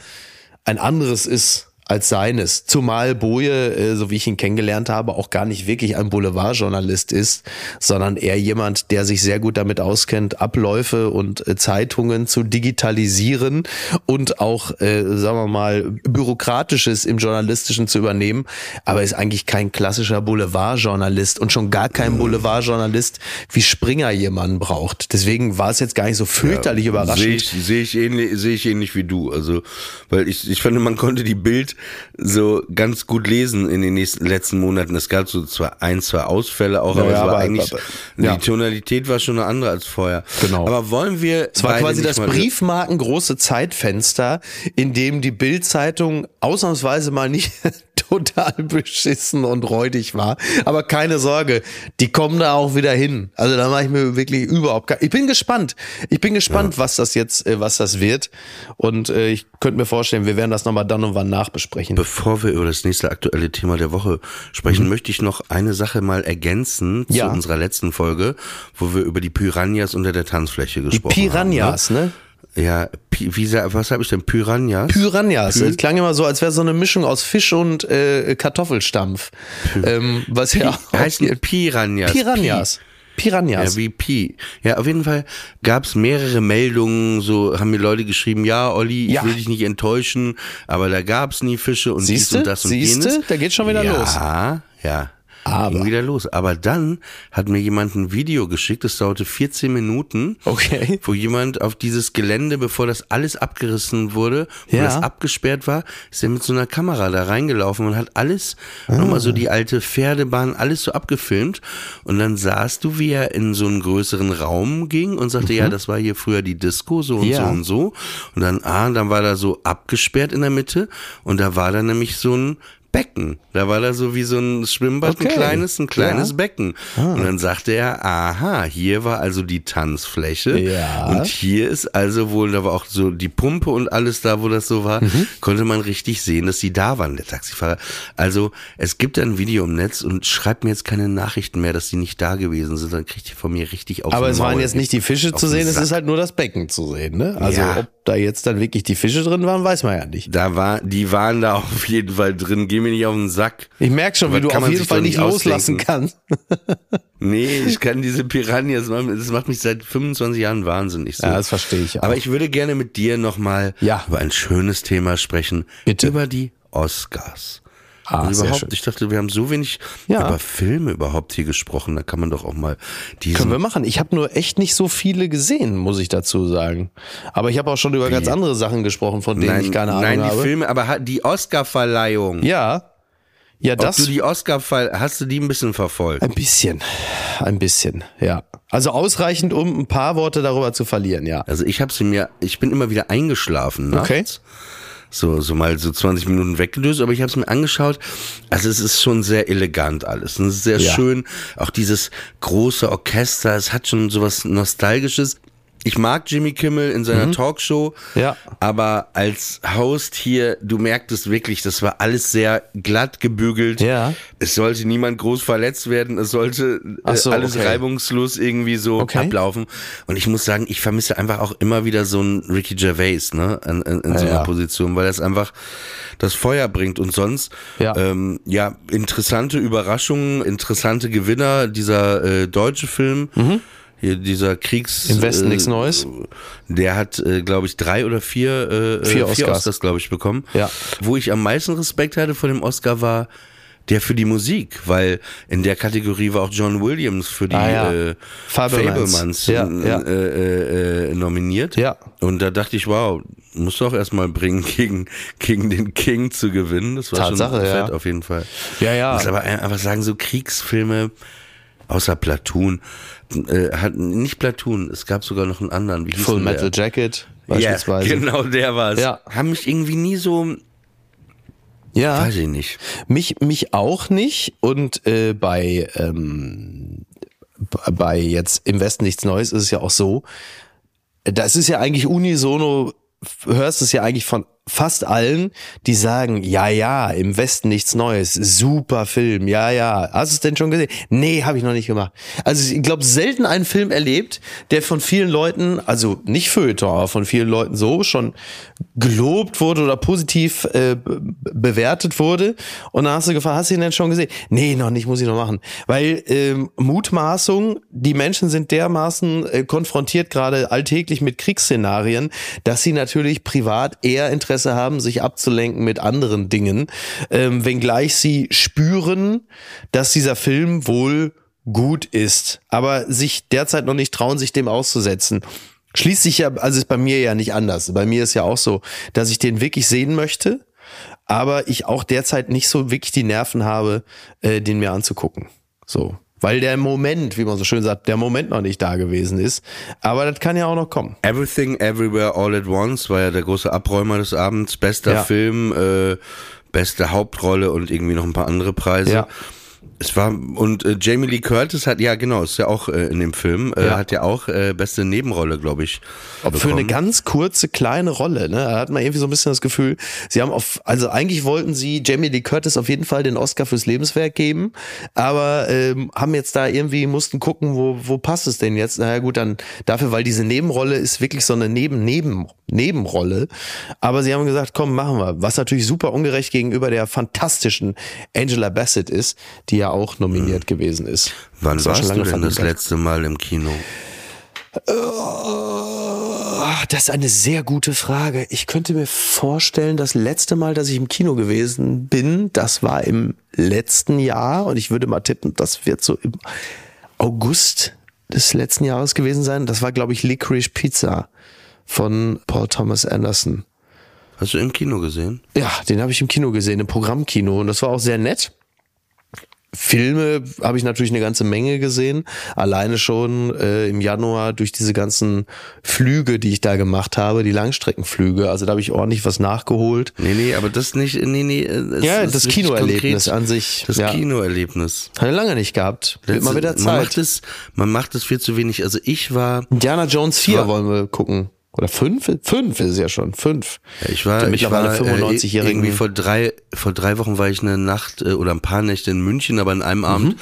ein anderes ist als seines. Zumal Boje, äh, so wie ich ihn kennengelernt habe, auch gar nicht wirklich ein Boulevardjournalist ist, sondern eher jemand, der sich sehr gut damit auskennt, Abläufe und äh, Zeitungen zu digitalisieren und auch, äh, sagen wir mal, bürokratisches im Journalistischen zu übernehmen. Aber ist eigentlich kein klassischer Boulevardjournalist und schon gar kein Boulevardjournalist, wie Springer jemanden braucht. Deswegen war es jetzt gar nicht so fürchterlich ja, überraschend. Sehe ich, seh ich, ähnlich, seh ich ähnlich wie du. Also, weil ich, ich fand, man konnte die Bild so ganz gut lesen in den nächsten letzten Monaten. Es gab so zwar ein, zwei Ausfälle auch, aber ja, es war aber, eigentlich aber, ja. die Tonalität war schon eine andere als vorher. Genau. Aber wollen wir Es war quasi das briefmarkengroße Zeitfenster, in dem die Bildzeitung ausnahmsweise mal nicht total beschissen und räudig war. Aber keine Sorge, die kommen da auch wieder hin. Also da mache ich mir wirklich überhaupt gar. Ich bin gespannt. Ich bin gespannt, ja. was das jetzt, äh, was das wird. Und äh, ich könnte mir vorstellen, wir werden das nochmal dann und wann nachbesprechen. Bevor wir über das nächste aktuelle Thema der Woche sprechen, mhm. möchte ich noch eine Sache mal ergänzen ja. zu unserer letzten Folge, wo wir über die Piranhas unter der Tanzfläche gesprochen haben. Die Piranhas, haben, ne? ne? Ja, wie, was habe ich denn? Piranhas? Piranhas. Py klang immer so, als wäre so eine Mischung aus Fisch und äh, Kartoffelstampf. Ähm, was Pi ja heißen Piranhas. Piranhas. Piranhas. Ja, wie Pi. Ja, auf jeden Fall gab es mehrere Meldungen, so haben mir Leute geschrieben, ja, Olli, ich ja. will dich nicht enttäuschen, aber da gab es nie Fische und Siehste? dies und das und Siehste? jenes. Da geht schon wieder ja, los. Ja, ja. Aber. Ging wieder los. Aber dann hat mir jemand ein Video geschickt, das dauerte 14 Minuten. Okay. Wo jemand auf dieses Gelände, bevor das alles abgerissen wurde, wo ja. das abgesperrt war, ist er mit so einer Kamera da reingelaufen und hat alles, ah. nochmal so die alte Pferdebahn, alles so abgefilmt. Und dann sahst du, wie er in so einen größeren Raum ging und sagte, mhm. ja, das war hier früher die Disco, so und ja. so und so. Und dann, ah, dann war da so abgesperrt in der Mitte und da war da nämlich so ein Becken. Da war da so wie so ein Schwimmbad, okay. ein kleines, ein kleines ja. Becken. Ah. Und dann sagte er, aha, hier war also die Tanzfläche. Ja. Und hier ist also wohl, da war auch so die Pumpe und alles da, wo das so war, mhm. konnte man richtig sehen, dass sie da waren, der Taxifahrer. Also es gibt ein Video im Netz und schreibt mir jetzt keine Nachrichten mehr, dass die nicht da gewesen sind. Dann kriegt ihr von mir richtig auf Aber es Maul waren jetzt nicht die Fische zu sehen, es ist halt nur das Becken zu sehen, ne? Also ja. ob da jetzt dann wirklich die Fische drin waren, weiß man ja nicht. Da war, die waren da auf jeden Fall drin. Geh mir nicht auf den Sack. Ich merke schon, wie du auf jeden Fall nicht loslassen kannst. nee, ich kann diese Piranhas, das macht mich seit 25 Jahren wahnsinnig. So. Ja, das verstehe ich auch. Aber ich würde gerne mit dir nochmal ja. über ein schönes Thema sprechen. Bitte. Über die Oscars. Ah, also überhaupt, ich dachte, wir haben so wenig ja. über Filme überhaupt hier gesprochen. Da kann man doch auch mal die. Können wir machen. Ich habe nur echt nicht so viele gesehen, muss ich dazu sagen. Aber ich habe auch schon über Wie? ganz andere Sachen gesprochen, von denen nein, ich keine Ahnung habe. Nein, die Filme, aber die Oscar-Verleihung. Ja. Ja, das. Ob du die Oscar hast du die ein bisschen verfolgt? Ein bisschen, ein bisschen, ja. Also ausreichend, um ein paar Worte darüber zu verlieren, ja. Also ich habe sie mir, ich bin immer wieder eingeschlafen nachts. Okay so, so mal so 20 Minuten weggedöst, aber ich habe es mir angeschaut. Also es ist schon sehr elegant alles. Und es ist sehr ja. schön. Auch dieses große Orchester, es hat schon sowas Nostalgisches ich mag Jimmy Kimmel in seiner mhm. Talkshow, ja. aber als Host hier, du merktest wirklich, das war alles sehr glatt gebügelt. Ja. Es sollte niemand groß verletzt werden, es sollte äh, so, alles okay. reibungslos irgendwie so okay. ablaufen. Und ich muss sagen, ich vermisse einfach auch immer wieder so einen Ricky Gervais, ne, in, in, in ja, so einer ja. Position, weil das einfach das Feuer bringt. Und sonst, ja, ähm, ja interessante Überraschungen, interessante Gewinner, dieser äh, deutsche Film. Mhm hier dieser Kriegs im Westen äh, nichts Neues. Der hat, äh, glaube ich, drei oder vier, äh, vier, Oscars, vier Oscars glaube ich, bekommen. Ja. Wo ich am meisten Respekt hatte vor dem Oscar war der für die Musik, weil in der Kategorie war auch John Williams für die ah, ja. äh, Fablemans, ja, ja. Äh, äh, nominiert. Ja. Und da dachte ich, wow, musst du auch erstmal bringen, gegen, gegen den King zu gewinnen. Das war Tatsache, schon fett auf jeden Fall. Ja, ja. Ich muss aber einfach sagen, so Kriegsfilme, außer Platoon, äh, hat nicht Platoon, es gab sogar noch einen anderen. Wie Full Metal der? Jacket beispielsweise. Ja, genau, der war's. Ja. Haben mich irgendwie nie so ja. Weiß ich nicht. Mich, mich auch nicht. Und äh, bei, ähm, bei jetzt im Westen nichts Neues ist es ja auch so, das ist ja eigentlich unisono, hörst es ja eigentlich von fast allen, die sagen, ja, ja, im Westen nichts Neues, super Film, ja, ja. Hast du es denn schon gesehen? Nee, habe ich noch nicht gemacht. Also ich glaube, selten einen Film erlebt, der von vielen Leuten, also nicht Feuilleton, aber von vielen Leuten so schon gelobt wurde oder positiv äh, bewertet wurde. Und dann hast du gefragt, hast du ihn denn schon gesehen? Nee, noch nicht, muss ich noch machen. Weil ähm, Mutmaßung, die Menschen sind dermaßen äh, konfrontiert gerade alltäglich mit Kriegsszenarien, dass sie natürlich privat eher Interesse Interesse haben, sich abzulenken mit anderen Dingen, ähm, wenngleich sie spüren, dass dieser Film wohl gut ist, aber sich derzeit noch nicht trauen, sich dem auszusetzen. Schließt ja, also ist bei mir ja nicht anders. Bei mir ist ja auch so, dass ich den wirklich sehen möchte, aber ich auch derzeit nicht so wirklich die Nerven habe, äh, den mir anzugucken. So weil der Moment, wie man so schön sagt, der Moment noch nicht da gewesen ist. Aber das kann ja auch noch kommen. Everything Everywhere All at Once war ja der große Abräumer des Abends, bester ja. Film, äh, beste Hauptrolle und irgendwie noch ein paar andere Preise. Ja. Es war und äh, Jamie Lee Curtis hat ja genau, ist ja auch äh, in dem Film, äh, ja. hat ja auch äh, beste Nebenrolle, glaube ich. Bekommen. Für eine ganz kurze kleine Rolle, ne? Da hat man irgendwie so ein bisschen das Gefühl, sie haben auf also eigentlich wollten sie Jamie Lee Curtis auf jeden Fall den Oscar fürs Lebenswerk geben, aber ähm, haben jetzt da irgendwie mussten gucken, wo wo passt es denn jetzt? Na ja, gut, dann dafür, weil diese Nebenrolle ist wirklich so eine Neben Neben Nebenrolle, aber sie haben gesagt, komm, machen wir. Was natürlich super ungerecht gegenüber der fantastischen Angela Bassett ist, die ja ja auch nominiert mhm. gewesen ist. Wann das warst war du denn das letzte Mal im Kino? Oh, das ist eine sehr gute Frage. Ich könnte mir vorstellen, das letzte Mal, dass ich im Kino gewesen bin, das war im letzten Jahr und ich würde mal tippen, das wird so im August des letzten Jahres gewesen sein. Das war, glaube ich, Licorice Pizza von Paul Thomas Anderson. Hast du im Kino gesehen? Ja, den habe ich im Kino gesehen, im Programmkino und das war auch sehr nett. Filme habe ich natürlich eine ganze Menge gesehen. Alleine schon äh, im Januar durch diese ganzen Flüge, die ich da gemacht habe, die Langstreckenflüge. Also da habe ich ordentlich was nachgeholt. Nee, nee, aber das nicht, nee, nee. Es, ja, das Kinoerlebnis an sich. Das ja. Kinoerlebnis. Ich lange nicht gehabt. Wird mal wieder Zeit. Man macht, es, man macht es viel zu wenig. Also ich war... Indiana Jones 4 wollen wir gucken. Oder fünf? Fünf ist es ja schon. Fünf. Ja, ich war, ich war 95 äh, irgendwie vor drei, vor drei Wochen war ich eine Nacht äh, oder ein paar Nächte in München, aber an einem mhm. Abend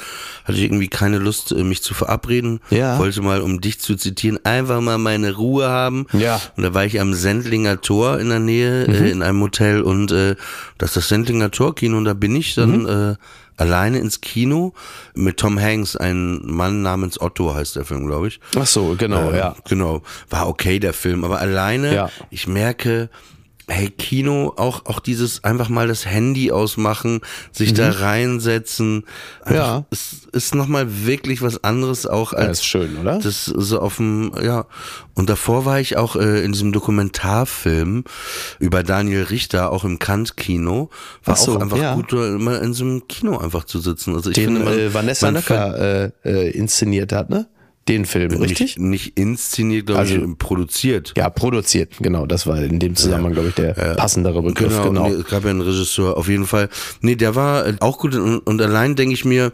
hatte ich irgendwie keine Lust, äh, mich zu verabreden. Ja. Wollte mal, um dich zu zitieren, einfach mal meine Ruhe haben. Ja. Und da war ich am Sendlinger Tor in der Nähe, mhm. äh, in einem Hotel und äh, das ist das Sendlinger Tor Kino und da bin ich dann, mhm. äh, alleine ins Kino mit Tom Hanks, ein Mann namens Otto heißt der Film, glaube ich. Ach so, genau, äh, ja. Genau, war okay der Film, aber alleine, ja. ich merke, hey, Kino, auch, auch dieses einfach mal das Handy ausmachen, sich mhm. da reinsetzen. ja. Es ist nochmal wirklich was anderes auch als. Ja, ist schön, oder? Das so auf dem, ja. Und davor war ich auch äh, in diesem Dokumentarfilm über Daniel Richter, auch im Kant-Kino. War so, auch einfach ja. gut, mal in so einem Kino einfach zu sitzen. Also ich Den, finde, man, äh, Vanessa Nöcker äh, äh, inszeniert hat, ne? Den Film, richtig? Nicht, nicht inszeniert, glaube also, ich, produziert. Ja, produziert, genau. Das war in dem Zusammenhang, ja. glaube ich, der ja. passendere Begriff. Genau, genau. Nee, es gab ja einen Regisseur, auf jeden Fall. Nee, der war äh, auch gut und, und allein denke ich mir,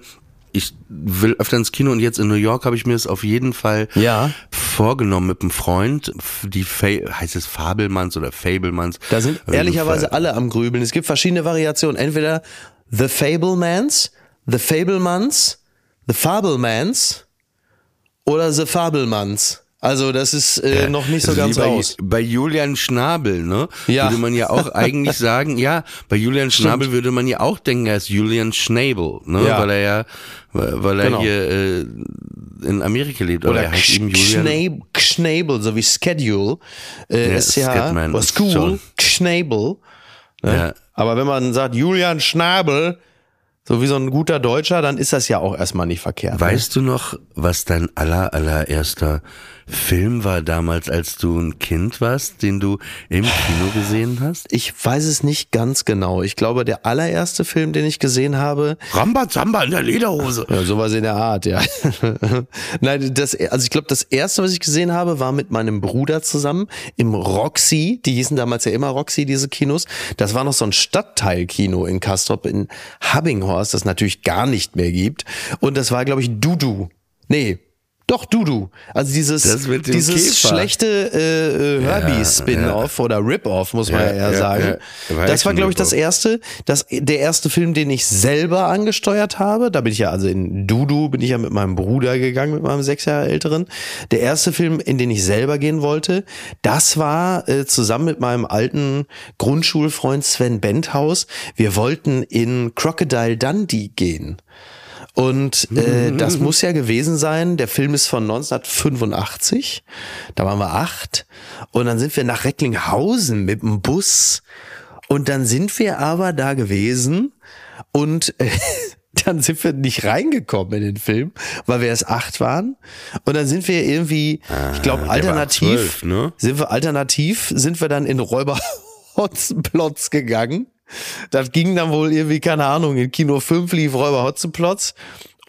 ich will öfter ins Kino und jetzt in New York habe ich mir es auf jeden Fall ja. vorgenommen mit einem Freund. Die Fa heißt es Fabelmanns oder Fablemans. Da sind ehrlicherweise alle am Grübeln. Es gibt verschiedene Variationen. Entweder The Fablemans, The Fablemans, The Fablemans oder The Fabelmanns. Also das ist äh, noch nicht so ganz bei, raus. Bei Julian Schnabel, ne? Ja. Würde man ja auch eigentlich sagen, ja, bei Julian Schnabel Stimmt. würde man ja auch denken, er ist Julian Schnabel, ne? Ja. Weil er ja, weil er genau. hier äh, in Amerika lebt. Oder er heißt eben Julian. Schnabel, so wie Schedule. Äh, ja, ist ja, Scatman. oder School, Schnabel. Ne? Ja. Aber wenn man sagt Julian Schnabel, so wie so ein guter Deutscher, dann ist das ja auch erstmal nicht verkehrt. Ne? Weißt ne? du noch, was dein aller, allererster Film war damals, als du ein Kind warst, den du im Kino gesehen hast? Ich weiß es nicht ganz genau. Ich glaube, der allererste Film, den ich gesehen habe. Rambazamba in der Lederhose. Ja, sowas in der Art, ja. Nein, das, also ich glaube, das erste, was ich gesehen habe, war mit meinem Bruder zusammen im Roxy. Die hießen damals ja immer Roxy, diese Kinos. Das war noch so ein Stadtteilkino in Kastrop in Habbinghorst, das natürlich gar nicht mehr gibt. Und das war, glaube ich, Dudu. Nee, Doch, Dudu. Also dieses, dieses Käfer. schlechte äh, äh, Herbie-Spin-Off oder Rip-Off, muss man ja, Ja, eher ja, sagen. ja. War das war, glaube ich, das erste, das, der erste Film, den ich selber angesteuert habe. Da bin ich ja, also in Dudu bin ich ja mit meinem Bruder gegangen, mit meinem sechs Jahre älteren. Der erste Film, in den ich selber gehen wollte, das war äh, zusammen mit meinem alten Grundschulfreund Sven Benthaus. Wir wollten in Crocodile Dundee gehen. Und äh, das muss ja gewesen sein. Der Film ist von 1985. Da waren wir acht. Und dann sind wir nach Recklinghausen mit dem Bus. Und dann sind wir aber da gewesen und äh, dann sind wir nicht reingekommen in den Film, weil wir erst acht waren. Und dann sind wir irgendwie, ich glaube, alternativ, zwölf, ne? sind wir alternativ, sind wir dann in Räuber Hotzenplotz gegangen. Das ging dann wohl irgendwie, keine Ahnung, in Kino 5 lief Räuber Hotzenplotz.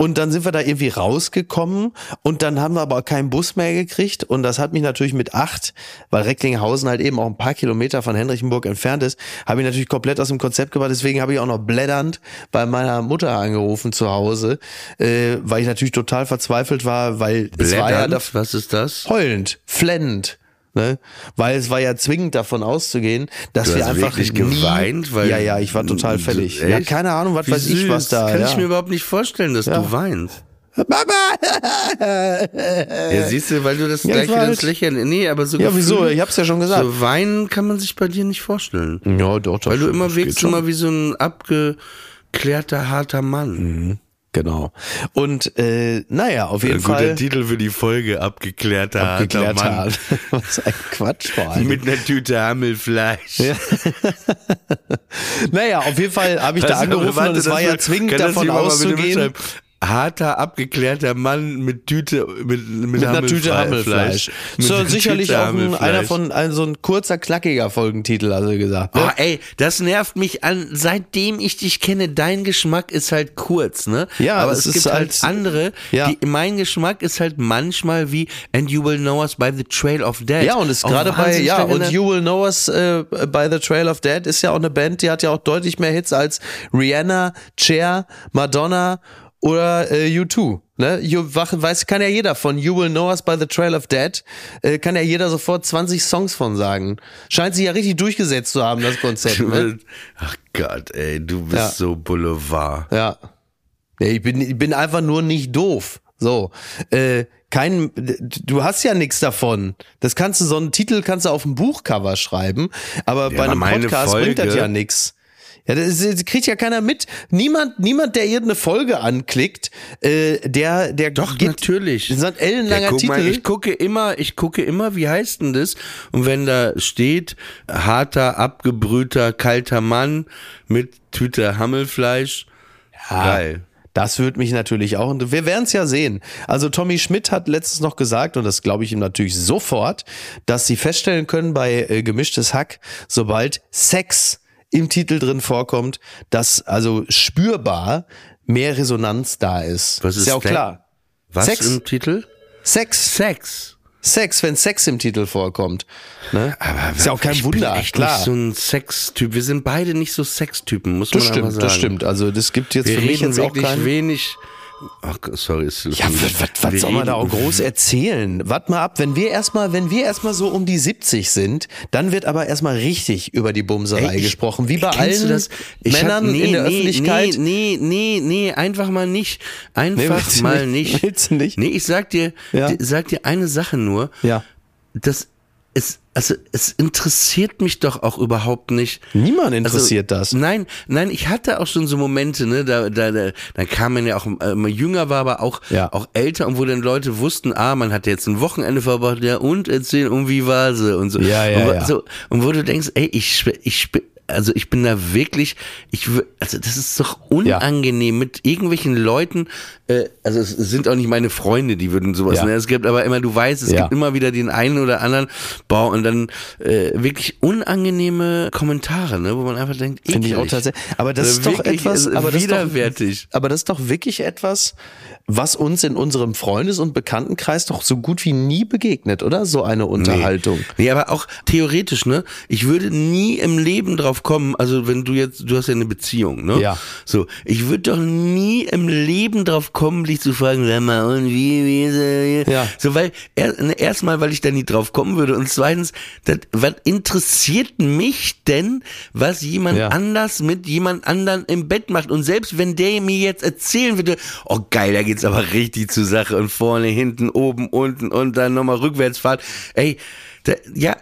Und dann sind wir da irgendwie rausgekommen und dann haben wir aber keinen Bus mehr gekriegt und das hat mich natürlich mit acht, weil Recklinghausen halt eben auch ein paar Kilometer von Henrichenburg entfernt ist, habe ich natürlich komplett aus dem Konzept gebracht. Deswegen habe ich auch noch blätternd bei meiner Mutter angerufen zu Hause, äh, weil ich natürlich total verzweifelt war, weil es war ja Blätternd, was ist das? heulend, flennend. Ne? Weil es war ja zwingend davon auszugehen, dass Du wir hast einfach wirklich nie, geweint, weil- ja ja ich war total fertig. echt? Ja keine Ahnung, was Wie weiß ich was süß. da. Kann ja. ich mir überhaupt nicht vorstellen, dass du weinst. Ja, siehst du, weil du das Ja, gleich wieder halt- ins Lächeln. Nee, aber so Ja, wieso? Ich hab's ja schon gesagt. So weinen kann man sich bei dir nicht vorstellen. ja doch, doch Weil du schon, immer das wirkst schon. immer wie so ein abgeklärter, harter Mann. Genau. Und äh, naja, auf jeden Fall Titel für die Folge, abgeklärter, geklärt hat. Was ein Quatsch vor allem. Mit einer Tüte Hammelfleisch. Naja, auf jeden Fall habe ich da Also, angerufen warte, und es das war ja zwingend das davon auszugehen. Harter, abgeklärter Mann mit Tüte, mit, mit, Mit einer Tüte Hammelfleisch. So sicherlich Tüte auch ein, einer von ein, so ein kurzer, knackiger Folgentitel, also gesagt. Oh, Ne? ey, das nervt mich an, seitdem ich dich kenne, dein Geschmack ist halt kurz, ne? Ja, aber es es, ist gibt halt halt- andere, Ja. die, mein Geschmack ist halt manchmal wie And You Will Know Us by the Trail of Dead. Ja, und ist Auch gerade bei, ja, und ne- You Will Know Us äh, by the Trail of Dead ist ja auch eine Band, die hat ja auch deutlich mehr Hits als Rihanna, Cher, Madonna oder äh, U2. Ne? You, wach- weiß, kann ja jeder von You Will Know Us by the Trail of Dead, äh, kann ja jeder sofort 20 Songs von sagen. Scheint sich ja richtig durchgesetzt zu haben, das Konzept. Ne? Ach Gott, ey, du bist Ja. so Boulevard. Ja. ja ich, bin, ich bin einfach nur nicht doof. So. Äh, kein, du hast ja nichts davon. Das kannst du, so einen Titel kannst du auf dem Buchcover schreiben, aber bei aber einem Podcast bringt das Folge- ja nichts. Ja, das, das kriegt ja keiner mit. Niemand, niemand, der irgendeine Folge anklickt, äh, der, der Doch, geht, natürlich. Das ist ein ellenlanger Ja, guck Titel. Mal, ich gucke immer, ich gucke immer, wie heißt denn das? Und wenn da steht, harter, abgebrühter, kalter Mann mit Tüte Hammelfleisch, geil. Das würde mich natürlich auch, und wir werden es ja sehen. Also Tommy Schmidt hat letztens noch gesagt, und das glaube ich ihm natürlich sofort, dass sie feststellen können bei äh, gemischtes Hack, sobald Sex im Titel drin vorkommt, dass also spürbar mehr Resonanz da ist. Was ist ja auch denn? klar. Was Sex. im Titel? Sex, Sex. Sex, wenn Sex im Titel vorkommt. Ne? ist ja auch kein ich Wunder, bin echt klar. nicht so ein Sextyp. Wir sind beide nicht so Sextypen, muss das man aber stimmt, sagen. das stimmt. Also das gibt jetzt Wir für mich jetzt auch wirklich keinen. wenig. Ach, sorry. Ist Ja, was, was, was soll man da auch groß erzählen? Warte mal ab, wenn wir erstmal, wenn wir erstmal so um die 70 sind, dann wird aber erstmal richtig über die Bumserei Ey, ich- gesprochen, wie bei allen? Ich hab- Männern nee, in der nee, Öffentlichkeit. Nee, nee, nee, nee, einfach mal nicht. Einfach du mal nicht? nicht. Willst du nicht? Nee, ich sag dir, Ja. sag dir eine Sache nur. Ja. Das es, also es interessiert mich doch auch überhaupt nicht. Niemand interessiert das. Nein, nein, ich hatte auch schon so Momente, ne, da, da, da, da kam man ja auch äh, mal jünger war, aber auch, Ja. auch älter und wo dann Leute wussten, ah, man hat jetzt ein Wochenende verbracht, ja, und erzählen, um wie war sie und so. Ja, ja, und, wo- ja. So, und wo du denkst, ey, ich, ich, also ich bin da wirklich, ich, also das ist doch unangenehm mit irgendwelchen Leuten, äh, also es sind auch nicht meine Freunde, die würden sowas, Ja. ne, es gibt aber immer, du weißt, es Ja. gibt immer wieder den einen oder anderen, boah, und dann äh, wirklich unangenehme Kommentare, ne, wo man einfach denkt, Finde ich auch tatsächlich. Aber das Also ist doch etwas, aber das ist doch, widerwärtig. aber das ist doch wirklich etwas, was uns in unserem Freundes- und Bekanntenkreis doch so gut wie nie begegnet, oder? So eine Unterhaltung. Nee, aber auch theoretisch, ne? Ich würde nie im Leben drauf drauf kommen, also wenn du jetzt, du hast ja eine Beziehung, ne? Ja. So, ich würde doch nie im Leben drauf kommen, dich zu fragen, sag mal, und wie, wie er? Ja. So, weil, er, ne, erstmal, weil ich da nie drauf kommen würde und zweitens, das, was interessiert mich denn, was jemand Ja. anders mit jemand anderen im Bett macht und selbst wenn der mir jetzt erzählen würde, oh geil, da geht's aber richtig zur Sache und vorne, hinten, oben, unten und dann nochmal Rückwärtsfahrt, ey, da, ja,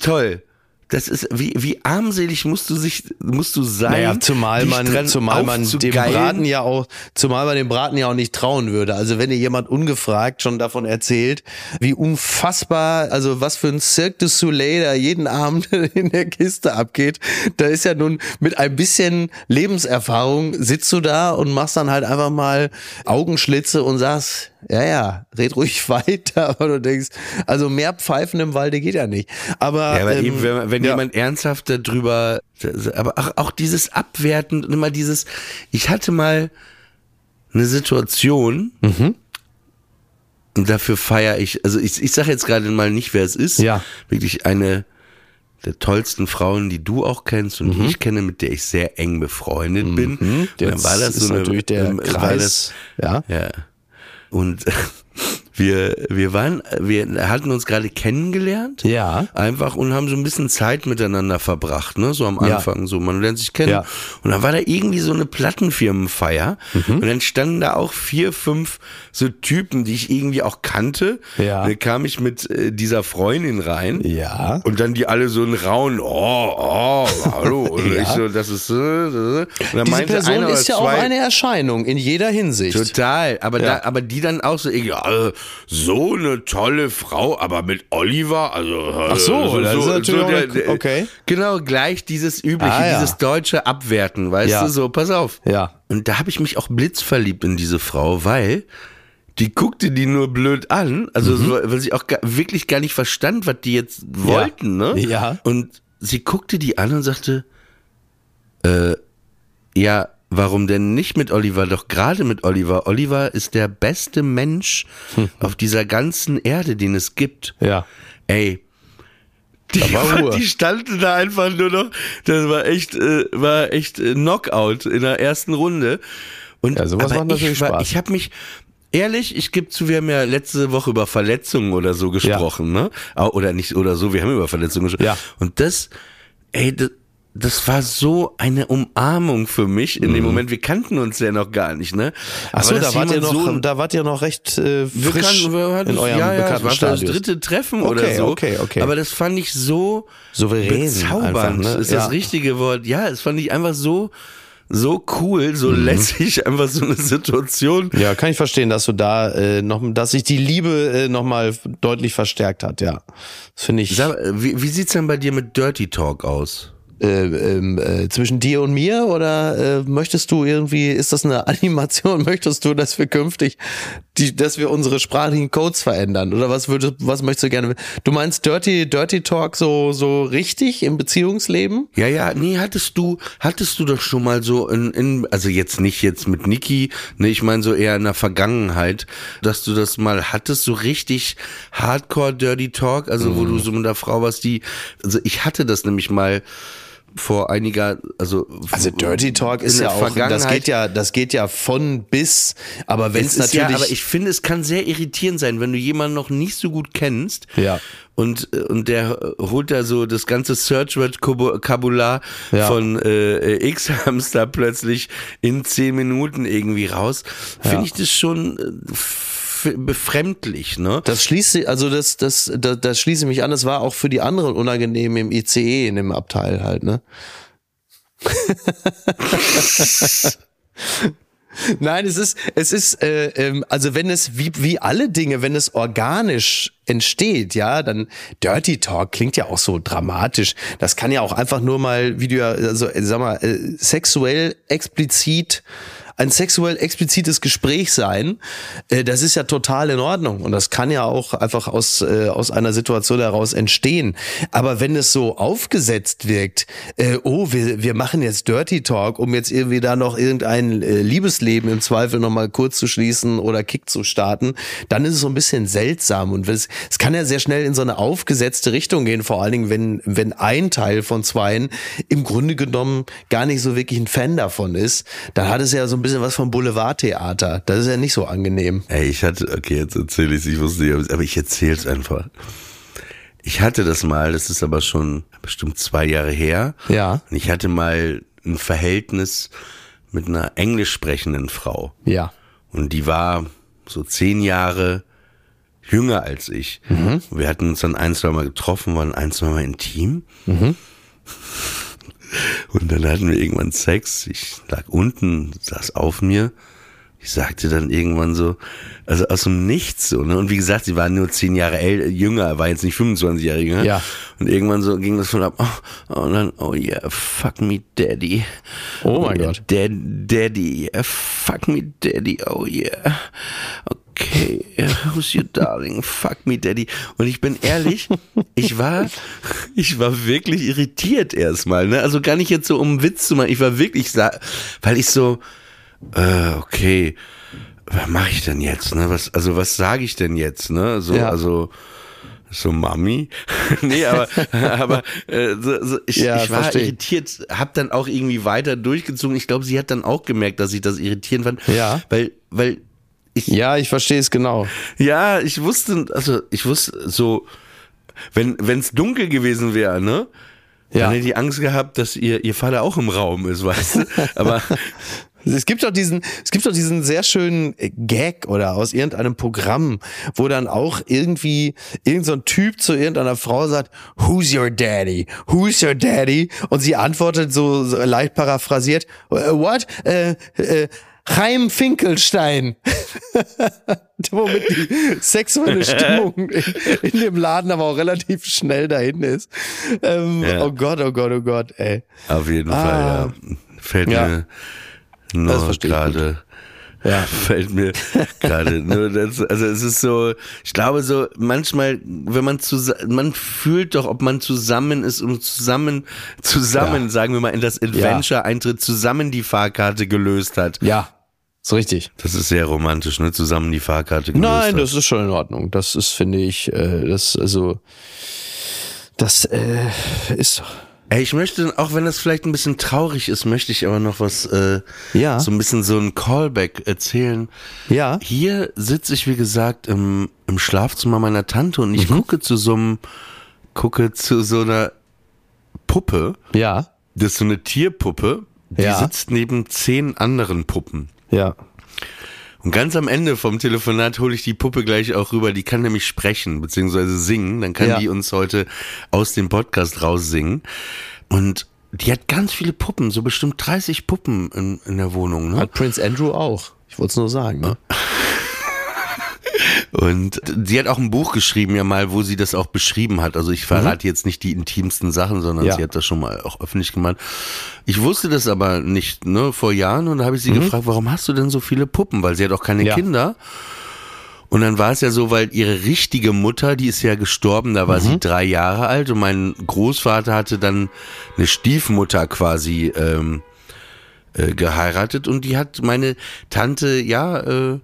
toll. Das ist, wie, wie armselig musst du sich, musst du sein? Naja, zumal man, zumal man dem? Braten ja auch, zumal man dem Braten ja auch nicht trauen würde. Also wenn dir jemand ungefragt schon davon erzählt, wie unfassbar, also was für ein Cirque du Soleil da jeden Abend in der Kiste abgeht, da ist ja nun mit ein bisschen Lebenserfahrung sitzt du da und machst dann halt einfach mal Augenschlitze und sagst, ja, ja, red ruhig weiter, aber du denkst, also mehr Pfeifen im Walde geht ja nicht. Aber, Ja, aber ähm, eben, wenn, wenn ja. jemand ernsthaft darüber, aber auch, auch dieses Abwerten und immer dieses, ich hatte mal eine Situation, Mhm. und dafür feiere ich, also ich, ich sage jetzt gerade mal nicht, wer es ist, Ja. wirklich eine der tollsten Frauen, die du auch kennst und die ich kenne, mit der ich sehr eng befreundet bin. Und dann Mhm. War das ist so eine, natürlich der ähm, Kreis, ja. ja. Und wir, wir waren, wir hatten uns gerade kennengelernt. Ja. Einfach und haben so ein bisschen Zeit miteinander verbracht, ne? So am Ja. Anfang, so man lernt sich kennen. Ja. Und dann war da irgendwie so eine Plattenfirmenfeier Mhm. und dann standen da auch vier, fünf so Typen, die ich irgendwie auch kannte. Ja. Da kam ich mit äh, dieser Freundin rein. Ja. Und dann die alle so einen rauen, oh, oh, hallo. Und Ja. ich so, das ist, äh, äh. und dann Diese Person ist ja auch zwei, eine Erscheinung in jeder Hinsicht. Total, aber Ja. da, aber die dann auch so, irgendwie, äh, so eine tolle Frau, aber mit Oliver, also äh, Ach so, das ist natürlich auch eine- der- okay. Genau, gleich dieses übliche, Ah, ja. dieses deutsche Abwerten, weißt Ja. du, so, pass auf. Ja. Und da habe ich mich auch blitzverliebt in diese Frau, weil die guckte die nur blöd an, also Mhm. so, weil sie auch gar, wirklich gar nicht verstand, was die jetzt wollten, ne? Ja. Und sie guckte die an und sagte, äh, ja, warum denn nicht mit Oliver? Doch gerade mit Oliver. Oliver ist der beste Mensch auf dieser ganzen Erde, den es gibt. Ja. Ey. Die, die standen da einfach nur noch, das war echt, äh, war echt äh, Knockout in der ersten Runde. Und Ja, sowas macht natürlich ich, war- Spaß. ich habe mich, ehrlich, ich gebe zu, wir haben ja letzte Woche über Verletzungen oder so gesprochen, ne? Au- Oder nicht, oder so, wir haben über Verletzungen gesprochen. Ja. Und das, ey, das, das war so eine Umarmung für mich in dem Moment. Wir kannten uns ja noch gar nicht, ne? Mhm. Ach so, Aber da wart ihr noch, so- da wart ihr noch recht äh, wir frisch kannten, wir hatten, in eurem ja, ja, bekannten war schon das dritte Treffen oder Okay, so. okay, okay. Aber das fand ich so Souverän bezaubernd, einfach, ne? ist Ja. das richtige Wort. Ja, es fand ich einfach so, so cool, so lässig, einfach so eine Situation. Ja, kann ich verstehen, dass du da äh, noch, dass sich die Liebe äh, noch mal deutlich verstärkt hat. Ja, das finde ich. Sag, wie, wie sieht's denn bei dir mit Dirty Talk aus? Äh, ähm, äh, zwischen dir und mir oder äh, möchtest du irgendwie, ist das eine Animation, möchtest du, dass wir künftig, die, dass wir unsere sprachlichen Codes verändern oder was würdest, was möchtest du gerne? Du meinst Dirty, Dirty Talk so, so richtig im Beziehungsleben? Ja, ja, nee, hattest du, hattest du doch schon mal so in, in also jetzt nicht jetzt mit Niki, ne, ich meine so eher in der Vergangenheit, dass du das mal hattest, so richtig Hardcore Dirty Talk, also wo du so mit einer Frau warst, die, also ich hatte das nämlich mal vor einiger, also Also Dirty Talk ist ja auch, das geht ja, das geht ja von bis, aber wenn es ist ja, natürlich, aber ich finde, es kann sehr irritierend sein, wenn du jemanden noch nicht so gut kennst. Ja. Und, äh, und der holt da so das ganze Search-Word-Kabular Ja. von äh, X-Hamster plötzlich in zehn Minuten irgendwie raus. Finde ich das schon äh, befremdlich, ne? Das schließt sich, also das, das, das, das schließe ich mich an. Das war auch für die anderen unangenehm im ICE in dem Abteil halt, ne? Nein, es ist, es ist, äh, ähm, also wenn es wie wie alle Dinge, wenn es organisch entsteht, ja, dann Dirty Talk klingt ja auch so dramatisch. Das kann ja auch einfach nur mal, wie du ja, also äh, sag mal, äh, sexuell explizit ein sexuell explizites Gespräch sein. Äh, das ist ja total in Ordnung und das kann ja auch einfach aus, äh, aus einer Situation heraus entstehen. Aber wenn es so aufgesetzt wirkt, äh, oh, wir, wir machen jetzt Dirty Talk, um jetzt irgendwie da noch irgendein äh, Liebesleben im Zweifel nochmal kurz zu schließen oder Kick zu starten, dann ist es so ein bisschen seltsam und es, es kann ja sehr schnell in so eine aufgesetzte Richtung gehen, vor allen Dingen, wenn, wenn ein Teil von zweien im Grunde genommen gar nicht so wirklich ein Fan davon ist, dann hat es ja so ein bisschen was vom Boulevardtheater. Das ist ja nicht so angenehm. Ey, ich hatte, okay, jetzt erzähle ich es, ich wusste nicht, aber ich erzähle es einfach. Ich hatte das mal, das ist aber schon bestimmt zwei Jahre her. Ja. Und ich hatte mal ein Verhältnis mit einer englisch sprechenden Frau. Ja. Und die war so zehn Jahre jünger als ich. Mhm. Wir hatten uns dann ein, zwei Mal getroffen, waren ein, zwei Mal intim. Mhm. Und dann hatten wir irgendwann Sex. Ich lag unten, saß auf mir. Ich sagte dann irgendwann so, also aus dem Nichts so, ne? Und wie gesagt, sie war nur zehn Jahre älter, jünger, war jetzt nicht 25 Jahre jünger. Ja. Und irgendwann so ging das von ab, oh, und dann, oh yeah, fuck me daddy. Oh mein Gott. Dad, daddy, yeah, fuck me daddy, oh yeah. Okay, who's your darling? Fuck me daddy. Und ich bin ehrlich, ich war, ich war wirklich irritiert erstmal, ne? Also gar nicht jetzt so um Witz zu machen, ich war wirklich, weil ich so, äh, okay, was mache ich denn jetzt? Ne? Was, also was sage ich denn jetzt? Ne? So, ja. also so Mami? nee, aber, aber äh, so, so, ich, ja, ich war verstehe. irritiert, hab dann auch irgendwie weiter durchgezogen. Ich glaube, sie hat dann auch gemerkt, dass ich das irritierend fand. Ja. Weil, weil ich. Ja, ich verstehe es genau. Ja, ich wusste, also ich wusste so, wenn es dunkel gewesen wäre, ne? Ja. Dann hätte ich Angst gehabt, dass ihr, ihr Vater auch im Raum ist, weißt du? Aber es gibt doch diesen, es gibt doch diesen sehr schönen Gag oder aus irgendeinem Programm, wo dann auch irgendwie irgendein so Typ zu irgendeiner Frau sagt, Who's your daddy? Who's your daddy? Und sie antwortet so, so leicht paraphrasiert, What? Äh, äh, Chaim Finkelstein. Womit die sexuelle Stimmung in, in, dem Laden aber auch relativ schnell dahin ist. Ähm, ja. Oh Gott, oh Gott, oh Gott, ey. Auf jeden ah. Fall, ja. Fällt ja. mir nur gerade ja. fällt mir gerade nur das, also es ist so ich glaube so manchmal wenn man zusammen man fühlt doch ob man zusammen ist und zusammen zusammen ja. sagen wir mal in das Adventure Eintritt zusammen die Fahrkarte gelöst hat ja ist richtig. Das ist sehr romantisch, ne? Zusammen die Fahrkarte gelöst Nein, hat. das ist schon in Ordnung. Das ist, finde ich, äh, das, also, das äh, ist Ey, ich möchte, auch wenn das vielleicht ein bisschen traurig ist, möchte ich aber noch was, äh, ja. so ein bisschen so ein Callback erzählen. Ja. Hier sitze ich, wie gesagt, im, im Schlafzimmer meiner Tante und ich mhm. gucke zu so einem, gucke zu so einer Puppe. Ja. Das ist so eine Tierpuppe, die ja. sitzt neben zehn anderen Puppen. Ja. Und ganz am Ende vom Telefonat hole ich die Puppe gleich auch rüber. Die kann nämlich sprechen beziehungsweise singen. Dann kann ja. die uns heute aus dem Podcast raussingen. Und die hat ganz viele Puppen, so bestimmt 30 Puppen in, in der Wohnung. Ne? Hat Prince Andrew auch. Ich wollte es nur sagen. Ne? Und sie hat auch ein Buch geschrieben, ja mal, wo sie das auch beschrieben hat. Also ich verrate mhm. jetzt nicht die intimsten Sachen, sondern ja. sie hat das schon mal auch öffentlich gemacht. Ich wusste das aber nicht, ne, vor Jahren und da habe ich sie mhm. gefragt, warum hast du denn so viele Puppen? Weil sie hat auch keine ja. Kinder. Und dann war es ja so, weil ihre richtige Mutter, die ist ja gestorben, da war mhm. sie drei Jahre alt und mein Großvater hatte dann eine Stiefmutter quasi ähm, äh, geheiratet und die hat meine Tante, ja, äh,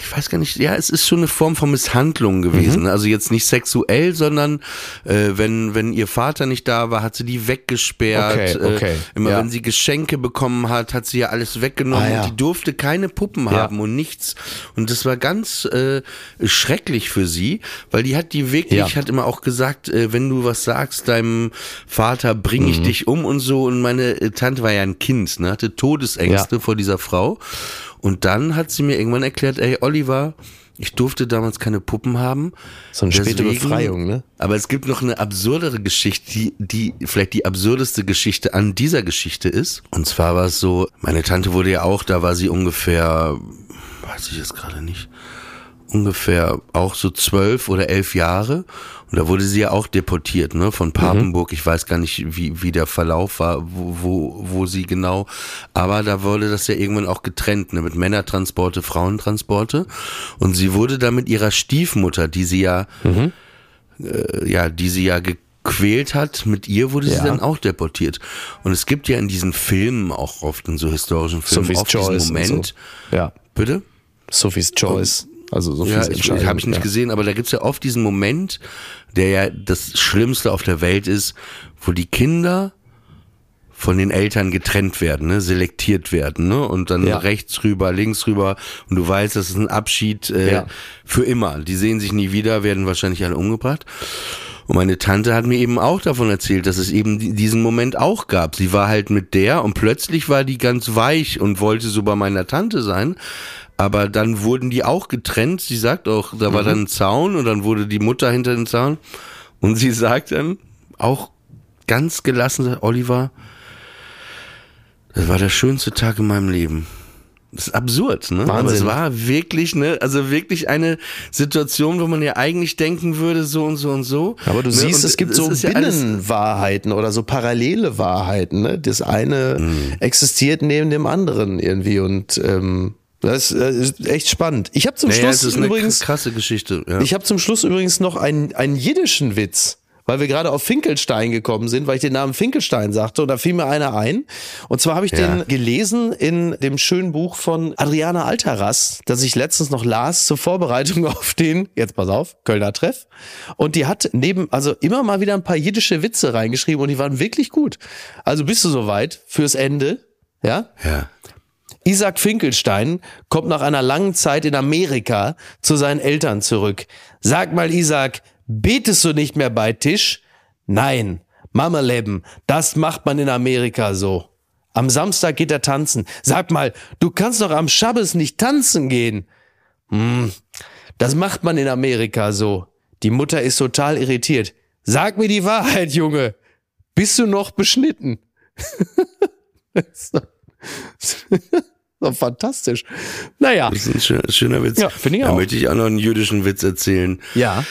ich weiß gar nicht, ja, es ist schon eine Form von Misshandlung gewesen. Mhm. Also jetzt nicht sexuell, sondern äh, wenn, wenn ihr Vater nicht da war, hat sie die weggesperrt. Okay, okay. Äh, immer ja. wenn sie Geschenke bekommen hat, hat sie ja alles weggenommen ah, ja. und die durfte keine Puppen ja. haben und nichts. Und das war ganz äh, schrecklich für sie, weil die hat die wirklich, hat immer auch gesagt, äh, wenn du was sagst deinem Vater, bringe ich mhm. dich um und so. Und meine äh, Tante war ja ein Kind, ne, hatte Todesängste vor dieser Frau. Und dann hat sie mir irgendwann erklärt, ey Oliver, ich durfte damals keine Puppen haben. So eine späte Befreiung, ne? Aber es gibt noch eine absurdere Geschichte, die, die vielleicht die absurdeste Geschichte an dieser Geschichte ist. Und zwar war es so, meine Tante wurde ja auch, da war sie ungefähr, weiß ich jetzt gerade nicht, ungefähr auch so zwölf oder elf Jahre. Und da wurde sie ja auch deportiert, ne, von Papenburg. Ich weiß gar nicht, wie, wie der Verlauf war, wo, wo, wo sie genau. Aber da wurde das ja irgendwann auch getrennt, ne, mit Männertransporte, Frauentransporte. Und sie wurde da mit ihrer Stiefmutter, die sie ja, äh, ja, die sie ja gequält hat, mit ihr wurde sie Ja. dann auch deportiert. Und es gibt ja in diesen Filmen auch oft, in so historischen Filmen, Sophie's oft diesen Choice und Moment. So. Ja, Bitte? Sophie's Choice. Also Sophies Ja, ich, Entscheidung. habe ich nicht ja. gesehen, aber da gibt's ja oft diesen Moment, der ja das Schlimmste auf der Welt ist, wo die Kinder von den Eltern getrennt werden, ne, selektiert werden, ne, und dann Ja. rechts rüber, links rüber, und du weißt, das ist ein Abschied äh, Ja. für immer. Die sehen sich nie wieder, werden wahrscheinlich alle umgebracht. Und meine Tante hat mir eben auch davon erzählt, dass es eben di- diesen Moment auch gab. Sie war halt mit der und plötzlich war die ganz weich und wollte so bei meiner Tante sein. Aber dann wurden die auch getrennt. Sie sagt auch, da war dann ein Zaun und dann wurde die Mutter hinter den Zaun. Und sie sagt dann auch ganz gelassen, Oliver, das war der schönste Tag in meinem Leben. Das ist absurd, ne? Aber es Wahnsinn. war wirklich, ne, also wirklich eine Situation, wo man ja eigentlich denken würde, so und so und so. Aber du ne? siehst, Und es gibt so ist ja Binnenwahrheiten oder so parallele Wahrheiten. Ne? Das eine Mhm. existiert neben dem anderen irgendwie und ähm, das äh, ist echt spannend. Ich habe zum Naja, Schluss übrigens, krasse Geschichte. Ja. ich habe zum Schluss übrigens noch einen, einen jiddischen Witz. Weil wir gerade auf Finkelstein gekommen sind, weil ich den Namen Finkelstein sagte und da fiel mir einer ein. Und zwar habe ich Ja. den gelesen in dem schönen Buch von Adriana Altaras, das ich letztens noch las zur Vorbereitung auf den, jetzt pass auf, Kölner Treff. Und die hat neben, also immer mal wieder ein paar jiddische Witze reingeschrieben und die waren wirklich gut. Also bist du soweit fürs Ende? Ja? ja. Isaac Finkelstein kommt nach einer langen Zeit in Amerika zu seinen Eltern zurück. Sag mal, Isaac, betest du nicht mehr bei Tisch? Nein, Mama leben, das macht man in Amerika so. Am Samstag geht er tanzen. Sag mal, du kannst doch am Schabbes nicht tanzen gehen. Hm, das macht man in Amerika so. Die Mutter ist total irritiert. Sag mir die Wahrheit, Junge. Bist du noch beschnitten? So fantastisch. Naja. Das ist ein schöner, schöner Witz. Ja, finde ich Da auch. möchte ich auch noch einen jüdischen Witz erzählen. Ja.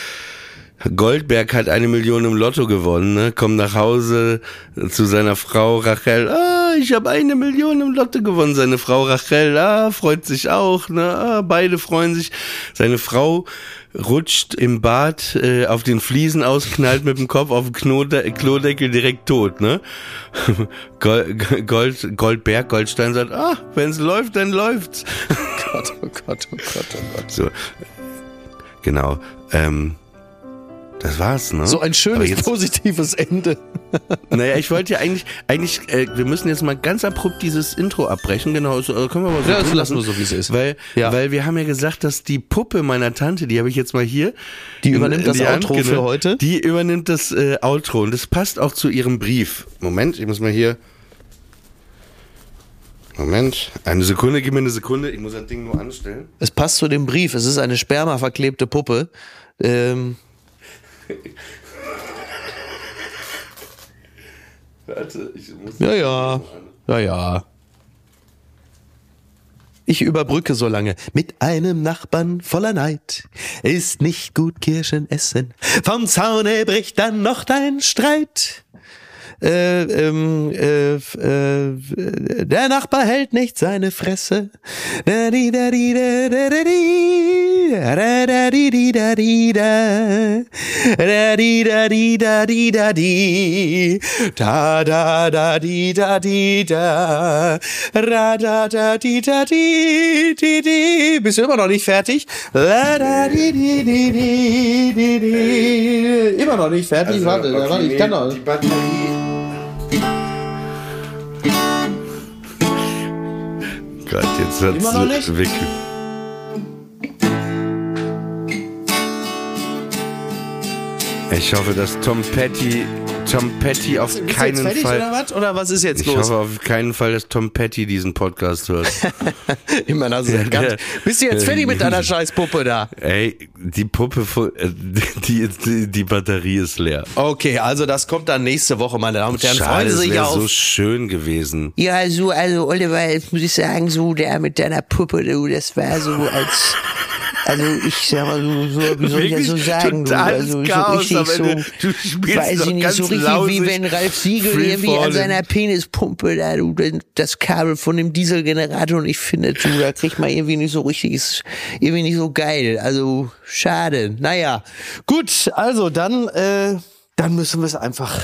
Goldberg hat eine Million im Lotto gewonnen, ne? kommt nach Hause zu seiner Frau Rachel. Ah, ich habe eine Million im Lotto gewonnen. Seine Frau Rachel, ah, freut sich auch. Ne? Ah, beide freuen sich. Seine Frau rutscht im Bad äh, auf den Fliesen aus, knallt mit dem Kopf auf den Knode Klodeckel direkt tot. Ne? Gold, Gold, Goldberg, Goldstein sagt, ah, wenn's läuft, dann läuft's. Gott, oh Gott, oh Gott, oh Gott. So, genau. Ähm, das war's, ne? So ein schönes, jetzt, positives Ende. Naja, ich wollte ja eigentlich, eigentlich, äh, wir müssen jetzt mal ganz abrupt dieses Intro abbrechen, genau, so, äh, können wir mal so Ja, das lassen wir so, wie es ist. Weil, Ja. weil wir haben ja gesagt, dass die Puppe meiner Tante, die habe ich jetzt mal hier. Die in- übernimmt in das die Hand Outro für heute? Die übernimmt das äh, Outro und das passt auch zu ihrem Brief. Moment, ich muss mal hier. Moment, eine Sekunde, gib mir eine Sekunde, ich muss das Ding nur anstellen. Es passt zu dem Brief. Es ist eine spermaverklebte Puppe. Ähm, Warte, ich muss. ja, ja. Ja, ja. Ich überbrücke so lange. Mit einem Nachbarn voller Neid ist nicht gut Kirschen essen. Vom Zaune bricht dann noch dein Streit. Äh, ähm, äh, äh, der Nachbar hält nicht seine Fresse. Da, da, da, da, da, di. Da, da, di, da, di, da. Da, di, da, di, da, di, da, di. Da, da, da, di, da, di, da. Ra, da, da, di, da, di, di, di. Bist du immer noch nicht fertig? La, da, di, di, di, di, di, di. Immer noch nicht fertig? warte, okay, warte, ich kann noch. Die Batterie. Gott, jetzt hat's Immer noch nicht? weg. Ich hoffe, dass Tom Petty, Tom Petty auf Bist du jetzt keinen fertig Fall. oder was? Oder was ist jetzt Ich los? hoffe auf keinen Fall, dass Tom Petty diesen Podcast hört. Ich meine, also ganz, bist du jetzt fertig mit deiner Scheißpuppe da? Ey, die Puppe, von- äh, die, die, die Batterie ist leer. Okay, also das kommt dann nächste Woche, meine Damen und Herren. Freuen Schade, Sie es sich wäre auf. so schön gewesen. Ja, so, also Oliver, jetzt muss ich sagen, so der mit deiner Puppe, du, das war so als, Also ich sag mal so, so wie soll ich das so sagen? Du, also Chaos, so richtig so, du, du weiß ich nicht, so richtig wie wenn Ralf Siegel irgendwie an seiner Penispumpe da, du, das Kabel von dem Dieselgenerator und ich finde, du, da kriegt man irgendwie nicht so richtig, ist irgendwie nicht so geil. Also schade. Naja, gut, also dann, äh, dann müssen wir es einfach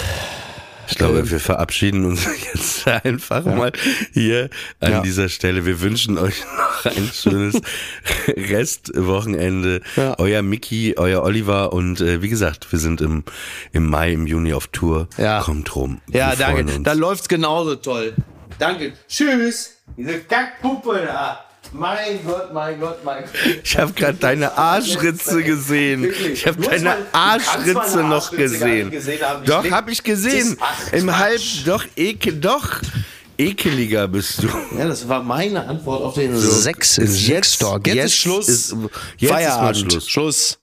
ich glaube, ähm, wir verabschieden uns jetzt einfach ja. mal hier an ja. dieser Stelle. Wir wünschen euch noch ein schönes Restwochenende. Ja. Euer Mickey, euer Oliver und äh, wie gesagt, wir sind im, im Mai, im Juni auf Tour. Ja. Kommt rum. Ja, danke. Da läuft's genauso toll. Danke. Tschüss. Diese Kackpuppe da. Mein Gott, mein Gott, mein Gott. Ich habe gerade deine Arschritze gesehen. Ich habe deine Arschritze noch gesehen. gesehen doch, habe ich gesehen. Im Halb, doch, ekel, doch. Ekeliger bist du. Ja, das war meine Antwort auf den so, Talk. Jetzt, jetzt ist Schluss. Ist, jetzt Feierabend. Ist Schluss. Schluss.